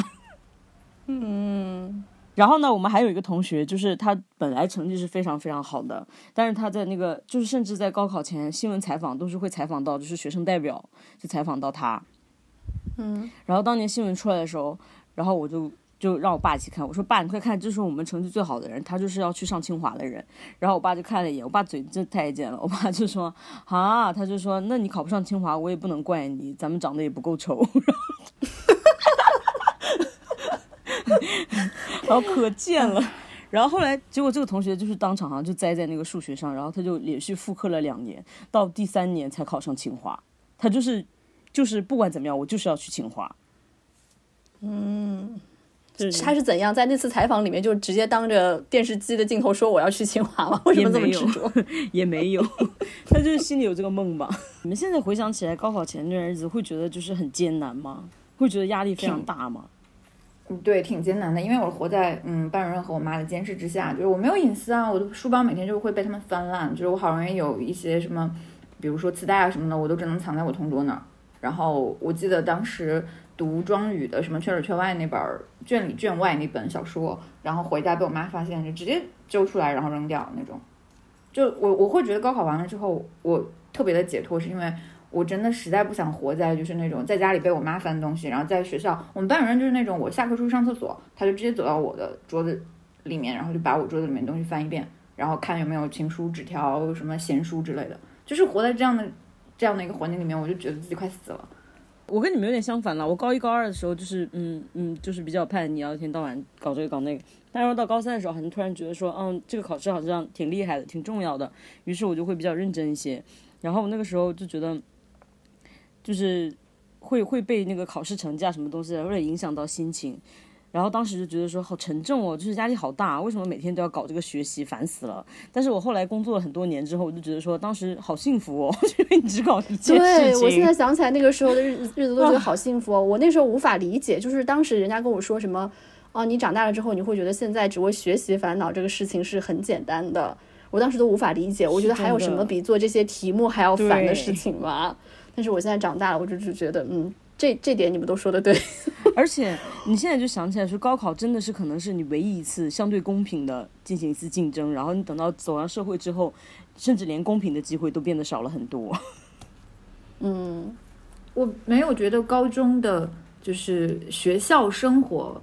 嗯，然后呢，我们还有一个同学，就是他本来成绩是非常非常好的，但是他在那个就是甚至在高考前新闻采访都是会采访到，就是学生代表就采访到他。嗯，然后当年新闻出来的时候，然后我就。就让我爸一起看，我说爸，你快看，这是我们成绩最好的人，他就是要去上清华的人。然后我爸就看了一眼，我爸嘴真太贱了，我爸就说啊，他就说，那你考不上清华，我也不能怪你，咱们长得也不够丑。然后 可贱了。然后后来结果这个同学就是当场啊就栽在那个数学上，然后他就连续复刻了两年，到第三年才考上清华。他就是就是不管怎么样，我就是要去清华。嗯。他是怎样在那次采访里面就直接当着电视机的镜头说我要去清华了？为什么这么执着？也没有，他就是心里有这个梦吧。你们现在回想起来，高考前那段日子会觉得就是很艰难吗？会觉得压力非常大吗？嗯，对，挺艰难的，因为我活在嗯班主任和我妈的监视之下，就是我没有隐私啊，我的书包每天就会被他们翻烂，就是我好容易有一些什么，比如说磁带啊什么的，我都只能藏在我同桌那儿。然后我记得当时。读庄宇的什么圈里圈外那本卷里卷外那本小说，然后回家被我妈发现，就直接揪出来然后扔掉那种。就我我会觉得高考完了之后，我特别的解脱，是因为我真的实在不想活在就是那种在家里被我妈翻东西，然后在学校我们班主任就是那种我下课出去上厕所，他就直接走到我的桌子里面，然后就把我桌子里面东西翻一遍，然后看有没有情书、纸条、什么闲书之类的。就是活在这样的这样的一个环境里面，我就觉得自己快死了。我跟你们有点相反了。我高一高二的时候就是，嗯嗯，就是比较叛逆，一天到晚搞这个搞那个。但是到高三的时候，好像突然觉得说，嗯，这个考试好像挺厉害的，挺重要的。于是我就会比较认真一些。然后那个时候就觉得，就是会会被那个考试成绩啊什么东西有点影响到心情。然后当时就觉得说好沉重哦，就是压力好大，为什么每天都要搞这个学习，烦死了。但是我后来工作了很多年之后，我就觉得说当时好幸福哦，因为你只搞一件事对，我现在想起来那个时候的日子 日子都觉得好幸福哦。我那时候无法理解，就是当时人家跟我说什么，哦，你长大了之后你会觉得现在只为学习烦恼这个事情是很简单的，我当时都无法理解。我觉得还有什么比做这些题目还要烦的事情吗？但是我现在长大了，我就只觉得，嗯，这这点你们都说的对。而且你现在就想起来说，高考真的是可能是你唯一一次相对公平的进行一次竞争，然后你等到走上社会之后，甚至连公平的机会都变得少了很多。嗯，我没有觉得高中的就是学校生活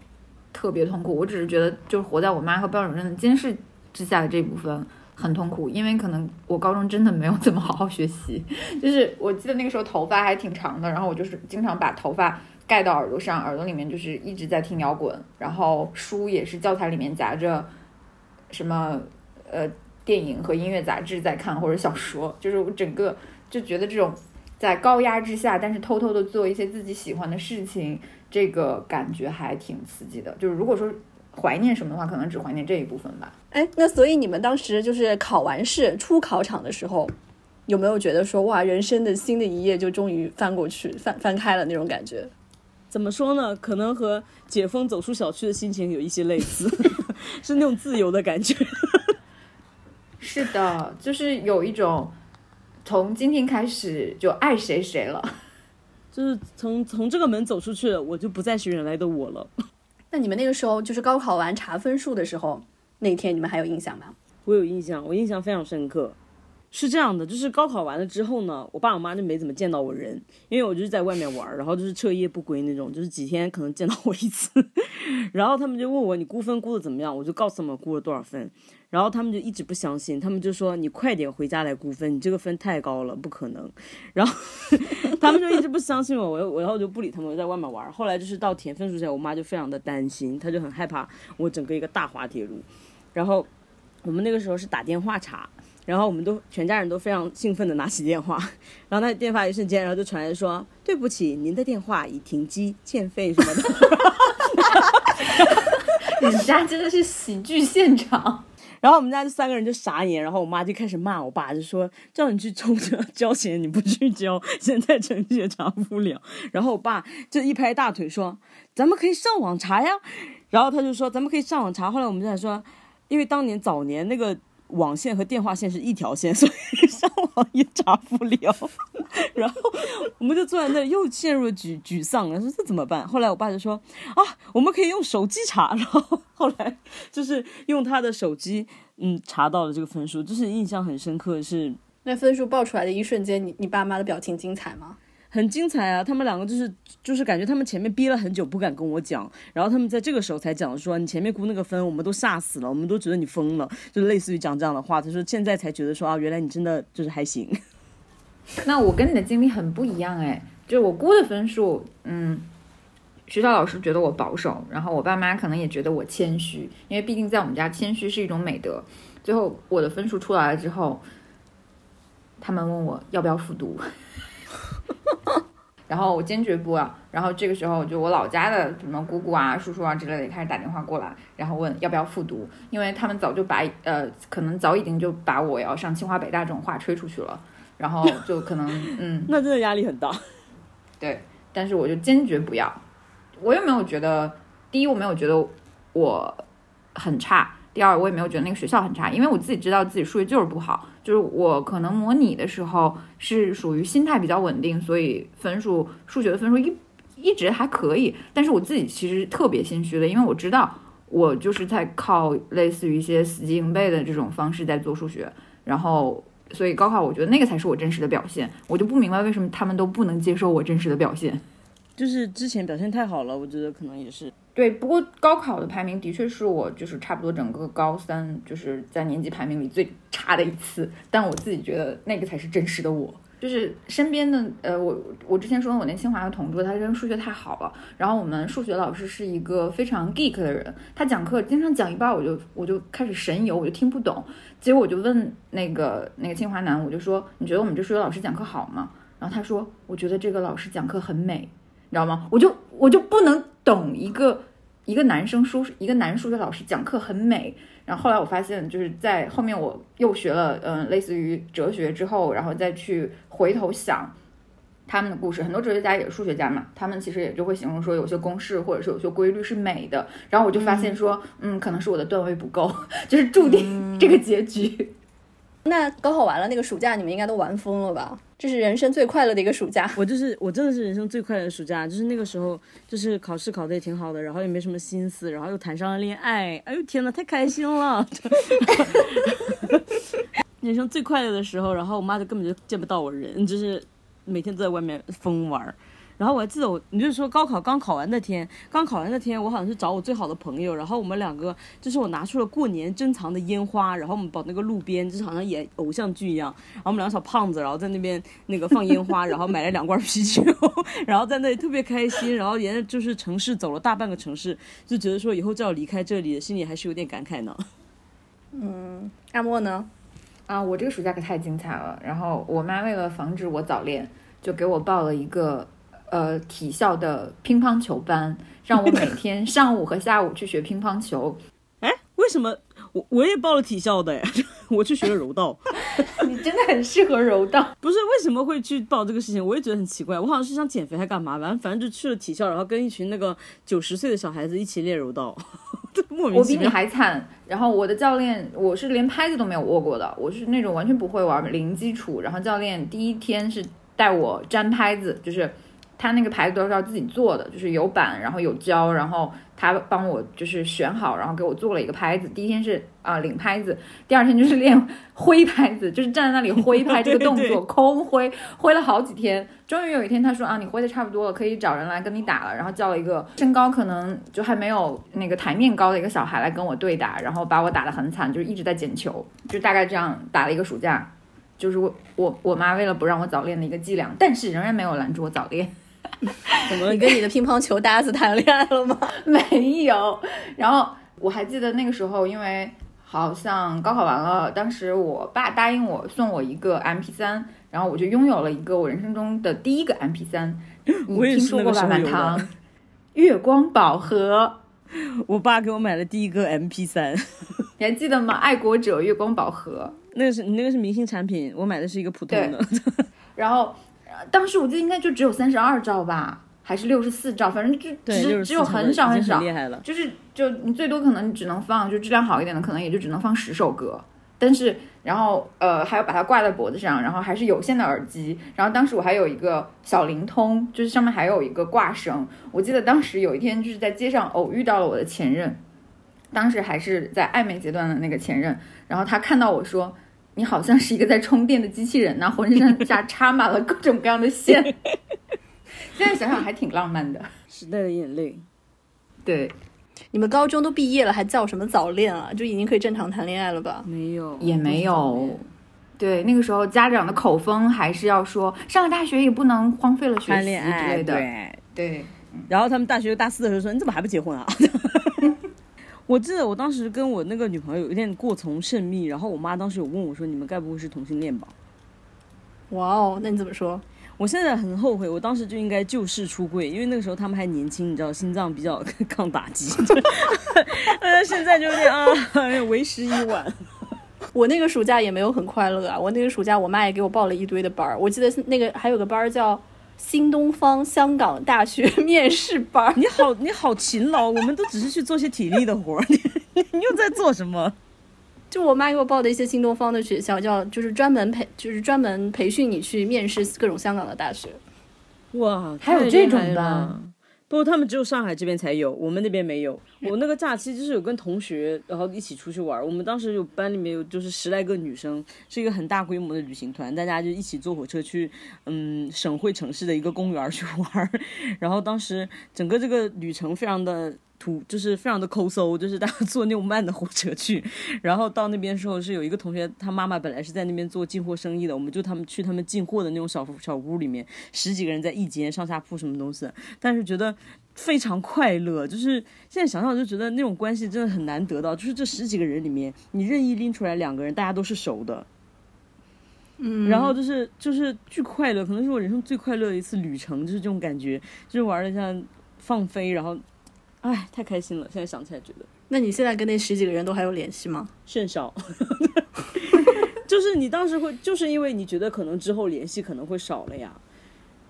特别痛苦，我只是觉得就是活在我妈和班主任的监视之下的这部分很痛苦，因为可能我高中真的没有怎么好好学习，就是我记得那个时候头发还挺长的，然后我就是经常把头发盖到耳朵上，耳朵里面就是一直在听摇滚，然后书也是教材里面夹着什么呃电影和音乐杂志在看或者小说，就是我整个就觉得这种。在高压之下，但是偷偷的做一些自己喜欢的事情，这个感觉还挺刺激的。就是如果说怀念什么的话，可能只怀念这一部分吧。哎，那所以你们当时就是考完试出考场的时候，有没有觉得说哇，人生的新的一页就终于翻过去、翻翻开了那种感觉？怎么说呢？可能和解封走出小区的心情有一些类似，是那种自由的感觉。是的，就是有一种。从今天开始就爱谁谁了，就是从从这个门走出去，我就不再是原来的我了。那你们那个时候就是高考完查分数的时候，那天你们还有印象吗？我有印象，我印象非常深刻。是这样的，就是高考完了之后呢，我爸我妈就没怎么见到我人，因为我就是在外面玩，然后就是彻夜不归那种，就是几天可能见到我一次。然后他们就问我你估分估的怎么样，我就告诉他们估了多少分，然后他们就一直不相信，他们就说你快点回家来估分，你这个分太高了，不可能。然后他们就一直不相信我，我我然后就不理他们，在外面玩。后来就是到填分数前，我妈就非常的担心，她就很害怕我整个一个大滑铁卢。然后我们那个时候是打电话查。然后我们都全家人都非常兴奋的拿起电话，然后那电话一瞬间，然后就传来说：“对不起，您的电话已停机，欠费什么的。” 你家真的是喜剧现场。然后我们家这三个人就傻眼，然后我妈就开始骂我爸，就说：“叫你去抽着交钱，你不去交，现在成绩也查不了。”然后我爸就一拍大腿说：“咱们可以上网查呀。”然后他就说：“咱们可以上网查。”后来我们就在说，因为当年早年那个。网线和电话线是一条线，所以上网也查不了。然后我们就坐在那，又陷入了沮沮丧，说这怎么办？后来我爸就说啊，我们可以用手机查。然后后来就是用他的手机，嗯，查到了这个分数，就是印象很深刻。是那分数报出来的一瞬间，你你爸妈的表情精彩吗？很精彩啊！他们两个就是就是感觉他们前面憋了很久不敢跟我讲，然后他们在这个时候才讲说你前面估那个分，我们都吓死了，我们都觉得你疯了，就类似于讲这样的话。他说现在才觉得说啊，原来你真的就是还行。那我跟你的经历很不一样哎，就是我估的分数，嗯，学校老师觉得我保守，然后我爸妈可能也觉得我谦虚，因为毕竟在我们家谦虚是一种美德。最后我的分数出来了之后，他们问我要不要复读。然后我坚决不要。然后这个时候，就我老家的什么姑姑啊、叔叔啊之类的也开始打电话过来，然后问要不要复读，因为他们早就把呃，可能早已经就把我要上清华北大这种话吹出去了。然后就可能嗯，那真的压力很大。对，但是我就坚决不要。我又没有觉得，第一我没有觉得我很差。第二，我也没有觉得那个学校很差，因为我自己知道自己数学就是不好，就是我可能模拟的时候是属于心态比较稳定，所以分数数学的分数一一直还可以。但是我自己其实特别心虚的，因为我知道我就是在靠类似于一些死记硬背的这种方式在做数学，然后所以高考我觉得那个才是我真实的表现，我就不明白为什么他们都不能接受我真实的表现。就是之前表现太好了，我觉得可能也是对。不过高考的排名的确是我就是差不多整个高三就是在年级排名里最差的一次，但我自己觉得那个才是真实的我。就是身边的呃，我我之前说的我那清华的同桌，他真数学太好了。然后我们数学老师是一个非常 geek 的人，他讲课经常讲一半我就我就开始神游，我就听不懂。结果我就问那个那个清华男，我就说你觉得我们这数学老师讲课好吗？然后他说我觉得这个老师讲课很美。你知道吗？我就我就不能懂一个一个男生数一个男数学老师讲课很美。然后后来我发现，就是在后面我又学了嗯类似于哲学之后，然后再去回头想他们的故事，很多哲学家也是数学家嘛，他们其实也就会形容说有些公式或者是有些规律是美的。然后我就发现说，嗯，可能是我的段位不够，就是注定这个结局。那高考完了，那个暑假你们应该都玩疯了吧？这是人生最快乐的一个暑假。我就是我真的是人生最快乐的暑假，就是那个时候，就是考试考得也挺好的，然后也没什么心思，然后又谈上了恋爱，哎呦天呐，太开心了！人生最快乐的时候，然后我妈就根本就见不到我人，就是每天都在外面疯玩儿。然后我还记得我，你就是说高考刚考完那天，刚考完那天，我好像是找我最好的朋友，然后我们两个就是我拿出了过年珍藏的烟花，然后我们跑那个路边，就是好像演偶像剧一样，然后我们两个小胖子，然后在那边那个放烟花，然后买了两罐啤酒，然后在那里特别开心，然后沿着就是城市走了大半个城市，就觉得说以后就要离开这里，心里还是有点感慨呢。嗯，阿莫呢？啊，我这个暑假可太精彩了。然后我妈为了防止我早恋，就给我报了一个呃体校的乒乓球班，让我每天上午和下午去学乒乓球。哎，为什么我我也报了体校的呀？我去学了柔道。你真的很适合柔道。不是为什么会去报这个事情，我也觉得很奇怪。我好像是想减肥还干嘛，反正反正就去了体校，然后跟一群那个九十岁的小孩子一起练柔道，莫名我比你。还惨。然后我的教练，我是连拍子都没有握过的，我是那种完全不会玩，零基础。然后教练第一天是带我粘拍子，就是他那个牌子都是要自己做的，就是有板，然后有胶，然后他帮我就是选好，然后给我做了一个拍子。第一天是啊、领拍子，第二天就是练挥拍子，就是站在那里挥拍这个动 对对作，空挥，挥了好几天。终于有一天，他说啊，你挥的差不多了，可以找人来跟你打了。然后叫了一个身高可能就还没有那个台面高的一个小孩来跟我对打，然后把我打得很惨，就是一直在捡球，就大概这样打了一个暑假。就是我我我妈为了不让我早恋的一个伎俩，但是仍然没有拦住我早恋。怎么你跟你的乒乓球搭子谈恋爱了吗？没有。然后我还记得那个时候，因为好像高考完了，当时我爸答应我送我一个 MP 三然后我就拥有了一个我人生中的第一个 MP 三 你我也是听说过吧？满堂月光宝盒，我爸给我买了第一个 MP 三，你还记得吗？爱国者月光宝盒。那个是你那个是明星产品，我买的是一个普通的。然后呃当时我记得应该就只有三十二兆吧，还是六十四兆，反正就，只就是只有很少很少。就是就你最多可能只能放就质量好一点的，可能也就只能放十首歌。但是然后呃还要把它挂在脖子上，然后还是有线的耳机。然后当时我还有一个小灵通，就是上面还有一个挂绳。我记得当时有一天就是在街上偶遇到了我的前任，当时还是在暧昧阶段的那个前任。然后他看到我说。你好像是一个在充电的机器人呐、浑身下插满了各种各样的线。现在想想还挺浪漫的。时代的眼泪，对，你们高中都毕业了，还叫什么早恋啊？就已经可以正常谈恋爱了吧？没有，也没有。对，那个时候家长的口风还是要说，上了大学也不能荒废了学习之类的。对。对，然后他们大学大四的时候说：“你怎么还不结婚啊？”我记得我当时跟我那个女朋友有点过从甚密，然后我妈当时有问我说：“你们该不会是同性恋吧哇哦，那你怎么说？？”我现在很后悔，我当时就应该就事出柜，因为那个时候他们还年轻，你知道，心脏比较 抗打击。呃，现在就有点啊，为时已晚。我那个暑假也没有很快乐啊。我那个暑假，我妈也给我报了一堆的班儿。我记得是那个还有个班儿叫新东方香港大学 面试班儿。你好，你好勤劳，我们都只是去做些体力的活儿，你你你又在做什么？就我妈给我报的一些新东方的学校，叫就是专门培，就是专门培训你去面试各种香港的大学。哇，还有这种班了？不，他们只有上海这边才有，我们那边没有。我那个假期就是有跟同学，然后一起出去玩。我们当时有班里面有就是十来个女生，是一个很大规模的旅行团，大家就一起坐火车去嗯省会城市的一个公园去玩。然后当时整个这个旅程非常的土，就是非常的抠搜，就是大家坐那种慢的火车去。然后到那边的时候是有一个同学，他妈妈本来是在那边做进货生意的，我们就他们去他们进货的那种小小屋里面，十几个人在一间上下铺什么东西，但是觉得非常快乐。就是现在想想就觉得那种关系真的很难得到，就是这十几个人里面，你任意拎出来两个人，大家都是熟的。嗯，然后就是就是巨快乐，可能是我人生最快乐的一次旅程，就是这种感觉，就是玩的像放飞，然后哎，太开心了！现在想起来觉得那你现在跟那十几个人都还有联系吗？甚少。就是你当时会，就是因为你觉得可能之后联系可能会少了呀。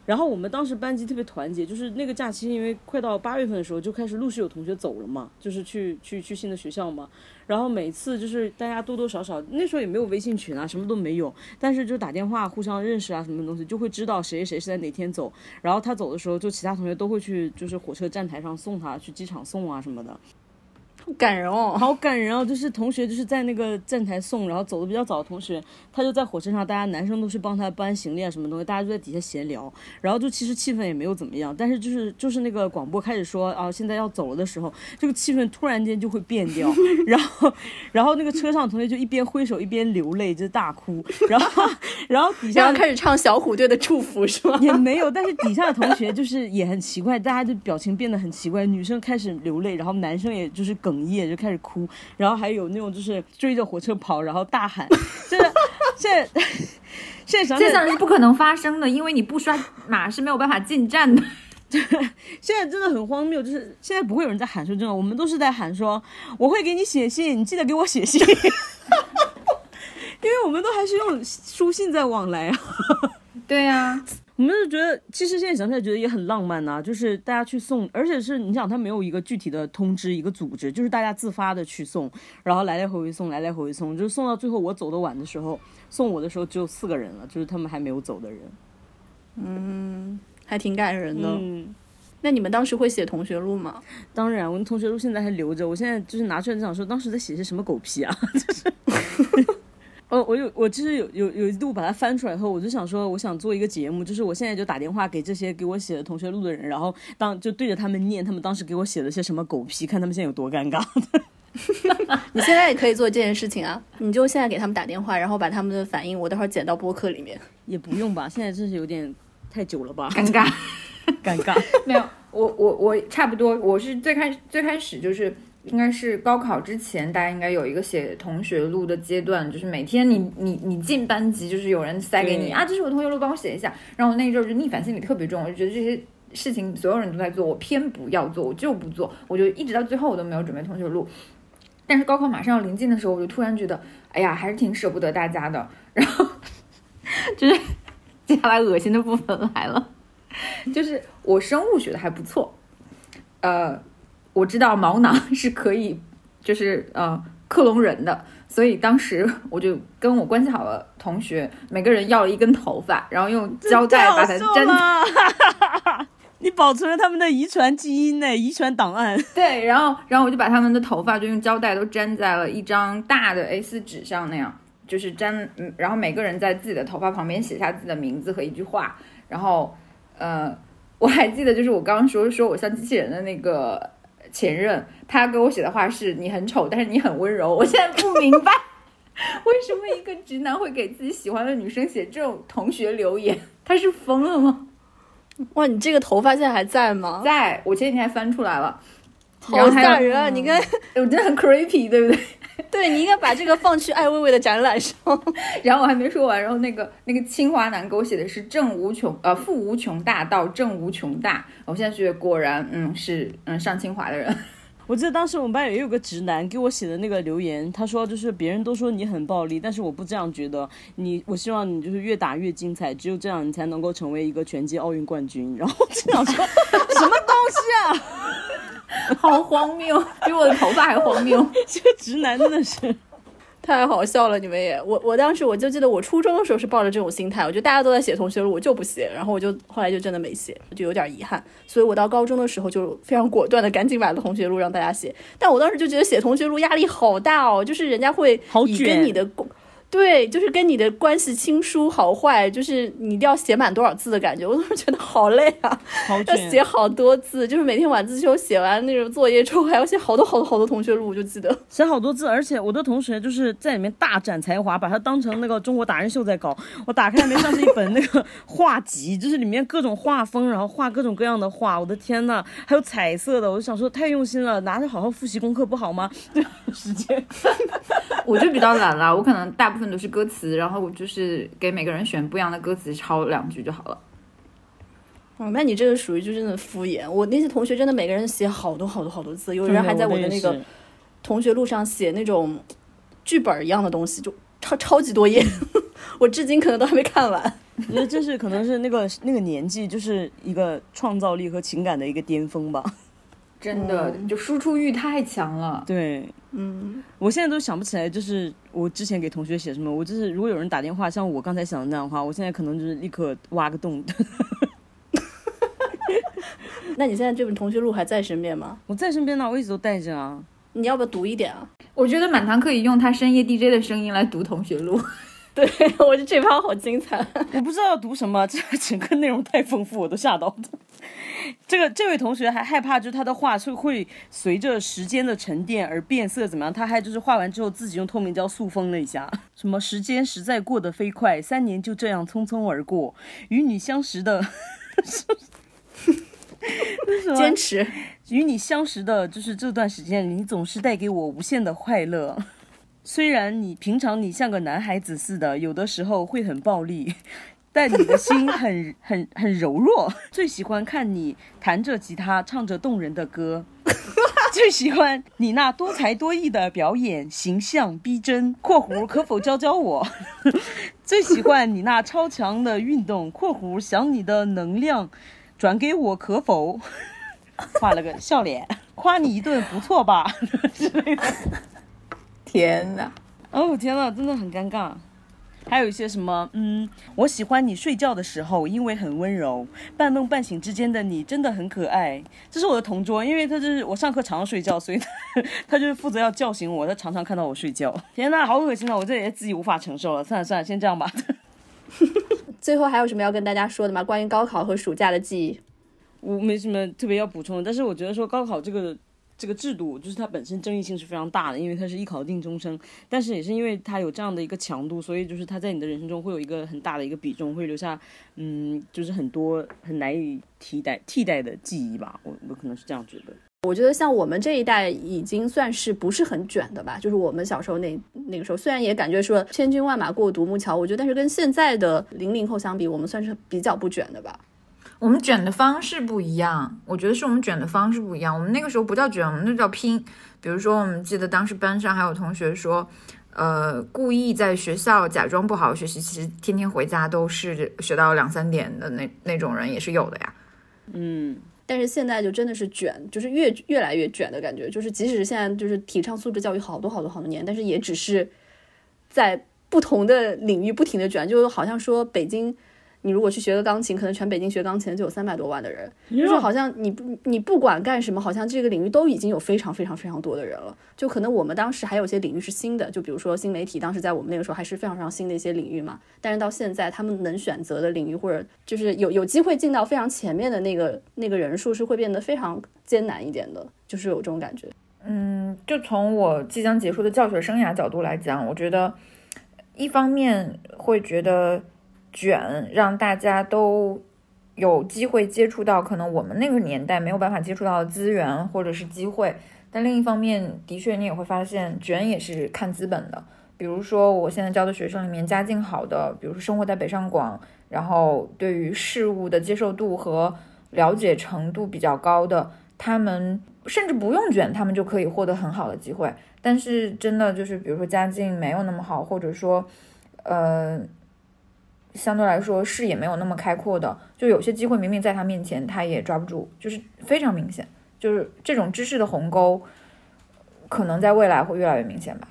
然后我们当时班级特别团结，就是那个假期，因为快到八月份的时候就开始陆续有同学走了嘛，就是去去去新的学校嘛。然后每次就是大家多多少少，那时候也没有微信群啊，什么都没有，但是就打电话互相认识啊，什么东西就会知道谁谁是在哪天走。然后他走的时候，就其他同学都会去，就是火车站台上送他，去机场送啊什么的。好 感人哦！好感人哦！就是同学就是在那个站台送，然后走的比较早的同学，他就在火车上，大家男生都是帮他搬行李啊什么东西，大家就在底下闲聊，然后就其实气氛也没有怎么样，但是就是就是那个广播开始说啊现在要走了的时候，这个气氛突然间就会变掉，然后然后那个车上同学就一边挥手一边流泪，就大哭，然后 然后底下然后开始唱小虎队的祝福是吗？也没有，但是底下的同学就是也很奇怪，大家就表情变得很奇怪，女生开始流泪，然后男生也就是哽咽就开始哭，然后还有那种就是追着火车跑，然后大喊，就是现在现在想这起来项是不可能发生的，因为你不刷码是没有办法进站的。现在真的很荒谬，就是现在不会有人在喊说这种，我们都是在喊说我会给你写信，你记得给我写信，因为我们都还是用书信在往来啊。对呀、我们就觉得，其实现在想起来觉得也很浪漫呐、就是大家去送，而且是你想，他没有一个具体的通知，一个组织，就是大家自发的去送，然后来来回回送，来来回回送，就是送到最后我走的晚的时候，送我的时候只有四个人了，就是他们还没有走的人。嗯还挺感人的。嗯，那你们当时会写同学录吗？当然，我的同学录现在还留着，我现在就是拿出来就想说，当时在写些什么狗屁啊，就是。哦，我有，我就是有有有一度把它翻出来以后，我就想说，我想做一个节目，就是我现在就打电话给这些给我写的同学录的人，然后当就对着他们念他们当时给我写的些什么狗屁，看他们现在有多尴尬。你现在也可以做这件事情啊！你就现在给他们打电话，然后把他们的反应，我待会儿剪到播客里面。也不用吧，现在真是有点太久了吧，尴尬。尴尬。没有，我我我差不多，我是最开最开始就是应该是高考之前，大家应该有一个写同学录的阶段，就是每天你你你进班级，就是有人塞给你啊，这是我同学录，帮我写一下。然后我那一阵儿就逆反心理特别重，我就觉得这些事情所有人都在做，我偏不要做，我就不做，我就一直到最后我都没有准备同学录。但是高考马上要临近的时候，我就突然觉得，哎呀，还是挺舍不得大家的。然后就是接下来恶心的部分来了。就是我生物学的还不错，呃，我知道毛囊 是可以，就是呃克隆人的，所以当时 我就跟我关系好的同学每个人要了一根头发，然后用胶带把它粘了。你保存了他们的遗传基因呢，遗传档案。对，然后然后我就把他们的头发就用胶带都粘在了一张大的 A4 纸上，那样就是粘，嗯，然后每个人在自己的头发旁边写下自己的名字和一句话，然后呃，我还记得就是我刚刚说说我像机器人的那个前任，他给我写的话是你很丑，但是你很温柔。我现在不明白 为什么一个直男会给自己喜欢的女生写这种同学留言，他是疯了吗？哇，你这个头发现在还在吗？在我前几天还翻出来了，好吓人啊！你看，我真的很 creepy，对不对？对你应该把这个放去艾薇薇的展览上。然后我还没说完，然后那个那个清华男给我写的是正无穷呃负无穷大到正无穷大，我现在觉得果然嗯是嗯上清华的人，我记得当时我们班也有个直男给我写的那个留言，他说就是别人都说你很暴力，但是我不这样觉得，你我希望你就是越打越精彩，只有这样你才能够成为一个拳击奥运冠军。然后我就想说什么东西啊，好荒谬，比我的头发还荒谬。这个直男真的是。太好笑了，你们也我我当时我就记得我初中的时候是抱着这种心态，我觉得大家都在写同学录，我就不写，然后我就后来就真的没写，就有点遗憾。所以我到高中的时候就非常果断的赶紧买了同学录让大家写，但我当时就觉得写同学录压力好大哦，就是人家会以好卷跟你的对，就是跟你的关系亲疏好坏，就是你一定要写满多少字的感觉，我总是觉得好累啊，好要写好多字，就是每天晚自修写完那种作业之后，还要写好多好多好多同学录，我就记得。写好多字，而且我的同学就是在里面大展才华，把它当成那个中国达人秀在搞。我打开里面像是一本那个画集，就是里面各种画风，然后画各种各样的画。我的天呐，还有彩色的，我就想说太用心了，拿着好好复习功课不好吗？对，时间。我就比较懒啦，我可能大部分都是歌词，然后我就是给每个人选不一样的歌词，抄两句就好了。哦，那你这个属于就真的敷衍。我那些同学真的每个人写好多好多好多字，有人还在我的那个同学录上写那种剧本一样的东西，就超超级多页，我至今可能都还没看完。我觉得这是可能是那个那个年纪，就是一个创造力和情感的一个巅峰吧。真的，就输出欲太强了。对，嗯，我现在都想不起来，就是我之前给同学写什么。我就是如果有人打电话，像我刚才想的那样的话，我现在可能就是立刻挖个洞。那你现在这本同学录还在身边吗？我在身边呢，我一直都带着啊。你要不要读一点啊？我觉得满堂可以用他深夜 DJ 的声音来读同学录。对，我觉得这趴好精彩。我不知道要读什么，这整个内容太丰富，我都吓到。这个这位同学还害怕，就是他的画是会随着时间的沉淀而变色，怎么样？他还就是画完之后自己用透明胶塑封了一下。什么时间实在过得飞快，三年就这样匆匆而过。与你相识的，坚持。与你相识的就是这段时间里，你总是带给我无限的快乐。虽然你平常你像个男孩子似的，有的时候会很暴力。但你的心很 很很柔弱，最喜欢看你弹着吉他，唱着动人的歌，最喜欢你那多才多艺的表演，形象逼真。（括弧可否教教我？）最喜欢你那超强的运动。（括弧想你的能量转给我可否？）画了个笑脸，夸你一顿不错吧之类的。天哪！哦天哪，真的很尴尬。还有一些什么，嗯，我喜欢你睡觉的时候，因为很温柔，半梦半醒之间的你真的很可爱。这是我的同桌，因为他就是我上课常常睡觉，所以他 他就是负责要叫醒我，他常常看到我睡觉。天呐，好恶心啊！我这也自己无法承受了。算了算了，先这样吧。最后还有什么要跟大家说的吗？关于高考和暑假的记忆，我没什么特别要补充，但是我觉得说高考这个。这个制度就是它本身争议性是非常大的，因为它是一考定终生，但是也是因为它有这样的一个强度，所以就是它在你的人生中会有一个很大的一个比重，会留下嗯，就是很多很难以替代替代的记忆吧。我我可能是这样觉得。我觉得像我们这一代已经算是不是很卷的吧，就是我们小时候那那个时候，虽然也感觉说千军万马过独木桥，我觉得但是跟现在的零零后相比，我们算是比较不卷的吧。我们卷的方式不一样，我觉得是我们卷的方式不一样。我们那个时候不叫卷，我们那叫拼。比如说，我们记得当时班上还有同学说，呃，故意在学校假装不好好学习，其实天天回家都是学到两三点的那那种人也是有的呀。嗯，但是现在就真的是卷，就是越越来越卷的感觉。就是即使现在就是提倡素质教育好多好多好多年，但是也只是在不同的领域不停的卷，就好像说北京。你如果去学个钢琴，可能全北京学钢琴就有三百多万的人，就是好像你不你不管干什么，好像这个领域都已经有非常非常非常多的人了。就可能我们当时还有些领域是新的，就比如说新媒体，当时在我们那个时候还是非常非常新的一些领域嘛。但是到现在，他们能选择的领域或者就是有有机会进到非常前面的那个那个人数是会变得非常艰难一点的，就是有这种感觉。嗯，就从我即将结束的教学生涯角度来讲，我觉得一方面会觉得。卷让大家都有机会接触到可能我们那个年代没有办法接触到的资源或者是机会，但另一方面，的确你也会发现卷也是看资本的。比如说我现在教的学生里面，家境好的，比如说生活在北上广，然后对于事物的接受度和了解程度比较高的，他们甚至不用卷，他们就可以获得很好的机会。但是真的就是，比如说家境没有那么好，或者说，呃。相对来说视野没有那么开阔的，就有些机会明明在他面前，他也抓不住，就是非常明显，就是这种知识的鸿沟，可能在未来会越来越明显吧。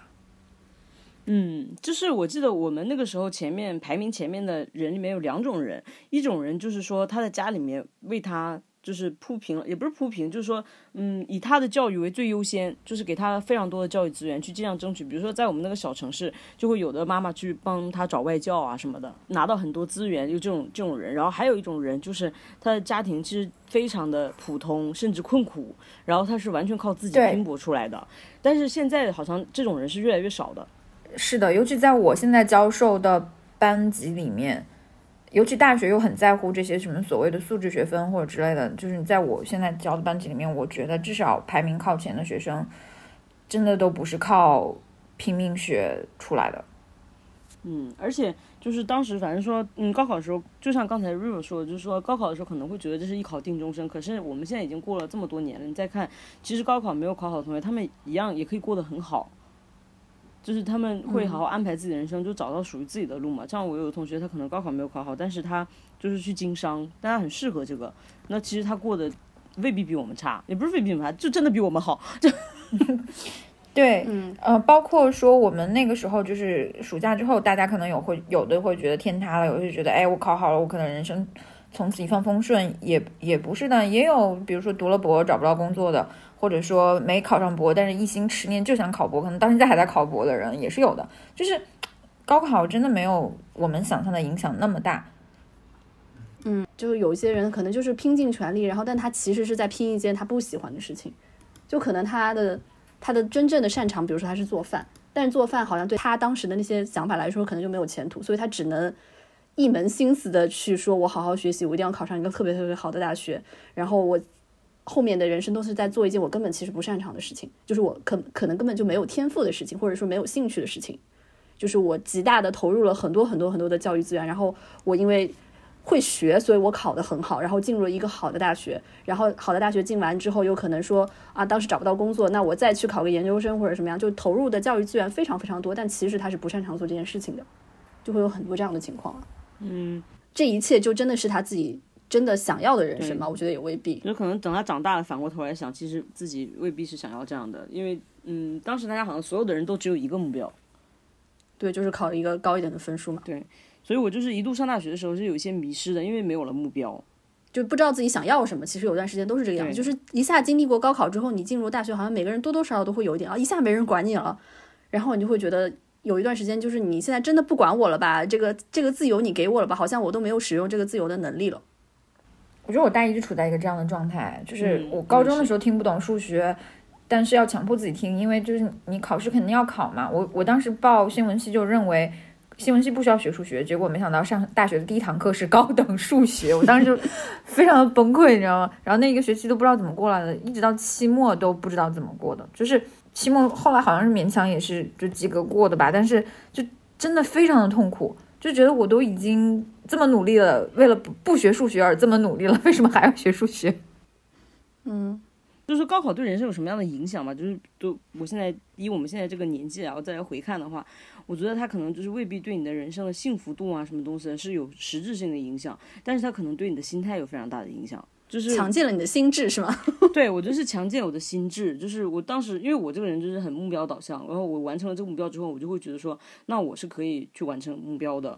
嗯，就是我记得我们那个时候前面排名前面的人里面有两种人，一种人就是说他在家里面为他。就是铺平了，也不是铺平，就是说，嗯，以他的教育为最优先，就是给他非常多的教育资源，去尽量争取。比如说，在我们那个小城市，就会有的妈妈去帮他找外教啊什么的，拿到很多资源，就这种这种人。然后还有一种人，就是他的家庭其实非常的普通，甚至困苦，然后他是完全靠自己拼搏出来的。但是现在好像这种人是越来越少的。是的，尤其在我现在教授的班级里面。尤其大学又很在乎这些什么所谓的素质学分或者之类的，就是你在我现在教的班级里面，我觉得至少排名靠前的学生，真的都不是靠拼命学出来的。嗯，而且就是当时反正说，嗯，高考的时候，就像刚才 rio 说的，就是说高考的时候可能会觉得这是一考定终身，可是我们现在已经过了这么多年了，你再看，其实高考没有考好的同学，他们一样也可以过得很好，就是他们会好好安排自己的人生，就找到属于自己的路嘛。像我有的同学，他可能高考没有考好，但是他就是去经商，但他很适合这个，那其实他过得未必比我们差，也不是未必比我们差，就真的比我们好，就 对，嗯。呃，包括说我们那个时候就是暑假之后，大家可能有会有的会觉得天塌了，有的就觉得哎，我考好了，我可能人生从此一帆风顺，也也不是的，也有比如说读了博找不到工作的，或者说没考上博，但是一心十念就想考博，可能到现在还在考博的人也是有的。就是高考真的没有我们想象的影响那么大。嗯，就是有些人可能就是拼尽全力，然后但他其实是在拼一件他不喜欢的事情，就可能他的他的真正的擅长，比如说他是做饭，但是做饭好像对他当时的那些想法来说，可能就没有前途，所以他只能一门心思的去说，我好好学习，我一定要考上一个特别特别好的大学，然后我后面的人生都是在做一件我根本其实不擅长的事情，就是我可可能根本就没有天赋的事情，或者说没有兴趣的事情，就是我极大的投入了很多很多很多的教育资源，然后我因为会学，所以我考得很好，然后进入了一个好的大学，然后好的大学进完之后，有可能说啊，当时找不到工作，那我再去考个研究生或者什么样，就投入的教育资源非常非常多，但其实他是不擅长做这件事情的，就会有很多这样的情况了。嗯，这一切就真的是他自己真的想要的人生吗？我觉得也未必。有可能等他长大了，反过头来想，其实自己未必是想要这样的，因为嗯，当时大家好像所有的人都只有一个目标，对，就是考一个高一点的分数嘛，对所以我就是一度上大学的时候是有一些迷失的，因为没有了目标。就不知道自己想要什么。其实有段时间都是这个样子，就是一下经历过高考之后，你进入大学，好像每个人多多少少都会有一点啊，一下没人管你了，然后你就会觉得有一段时间，就是你现在真的不管我了吧？这个这个自由你给我了吧？好像我都没有使用这个自由的能力了。我觉得我大一就处在一个这样的状态，就是嗯我高中的时候听不懂数学，但是要强迫自己听，因为就是你考试肯定要考嘛。我我当时报新闻系就认为新闻系不需要学数学，结果没想到上大学的第一堂课是高等数学，我当时就 非常的崩溃，你知道吗？然后那一个学期都不知道怎么过来的，一直到期末都不知道怎么过的，就是期末后来好像是勉强也是就及格过的吧，但是就真的非常的痛苦。就觉得我都已经这么努力了，为了不不学数学而这么努力了，为什么还要学数学？嗯，就是高考对人生有什么样的影响吧？就是都我现在以我们现在这个年纪，然后再来回看的话，我觉得它可能就是未必对你的人生的幸福度啊什么东西是有实质性的影响，但是它可能对你的心态有非常大的影响。就是强健了你的心智是吗？对我就是强健我的心智，就是我当时因为我这个人就是很目标导向，然后我完成了这个目标之后，我就会觉得说，那我是可以去完成目标的。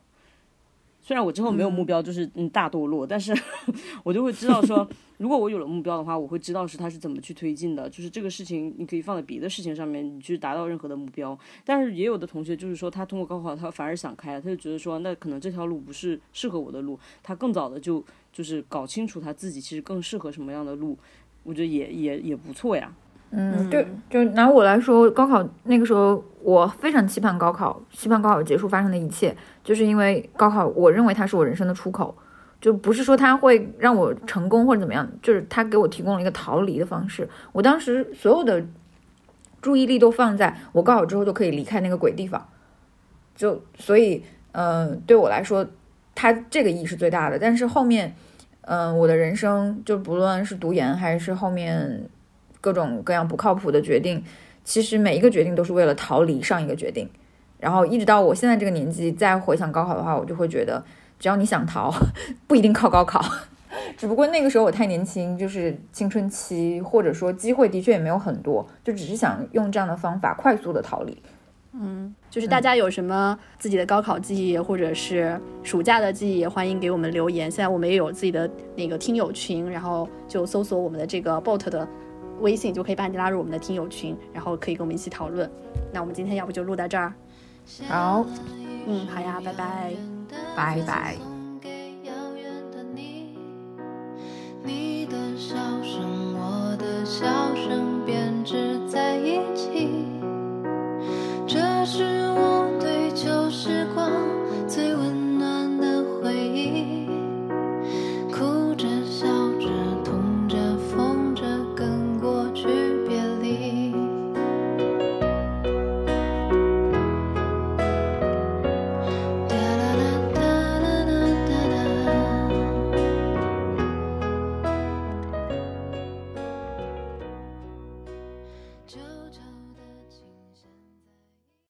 虽然我之后没有目标，就是嗯大堕落，但是 我就会知道说，如果我有了目标的话，我会知道是它是怎么去推进的。就是这个事情，你可以放在别的事情上面，你去达到任何的目标。但是也有的同学就是说，他通过高考，他反而想开了，他就觉得说，那可能这条路不是适合我的路，他更早的就就是搞清楚他自己其实更适合什么样的路，我觉得也也也不错呀。嗯，就就拿我来说，高考那个时候，我非常期盼高考，期盼高考结束发生的一切，就是因为高考，我认为它是我人生的出口，就不是说它会让我成功或者怎么样，就是它给我提供了一个逃离的方式。我当时所有的注意力都放在我高考之后就可以离开那个鬼地方，就所以，嗯、对我来说，它这个意义是最大的。但是后面，嗯、我的人生就不论是读研还是后面。各种各样不靠谱的决定，其实每一个决定都是为了逃离上一个决定。然后一直到我现在这个年纪，再回想高考的话，我就会觉得，只要你想逃，不一定靠高考。只不过那个时候我太年轻，就是青春期，或者说机会的确也没有很多，就只是想用这样的方法快速的逃离。嗯就是大家有什么自己的高考记忆，或者是暑假的记忆，也欢迎给我们留言。现在我们也有自己的那个听友群，然后就搜索我们的这个 bot 的微信就可以把你拉入我们的听友群，然后可以跟我们一起讨论。那我们今天要不就录到这儿？好，嗯，好呀，拜拜，拜拜。你的笑声，我的笑声编织在一起，这是我对旧时光最温。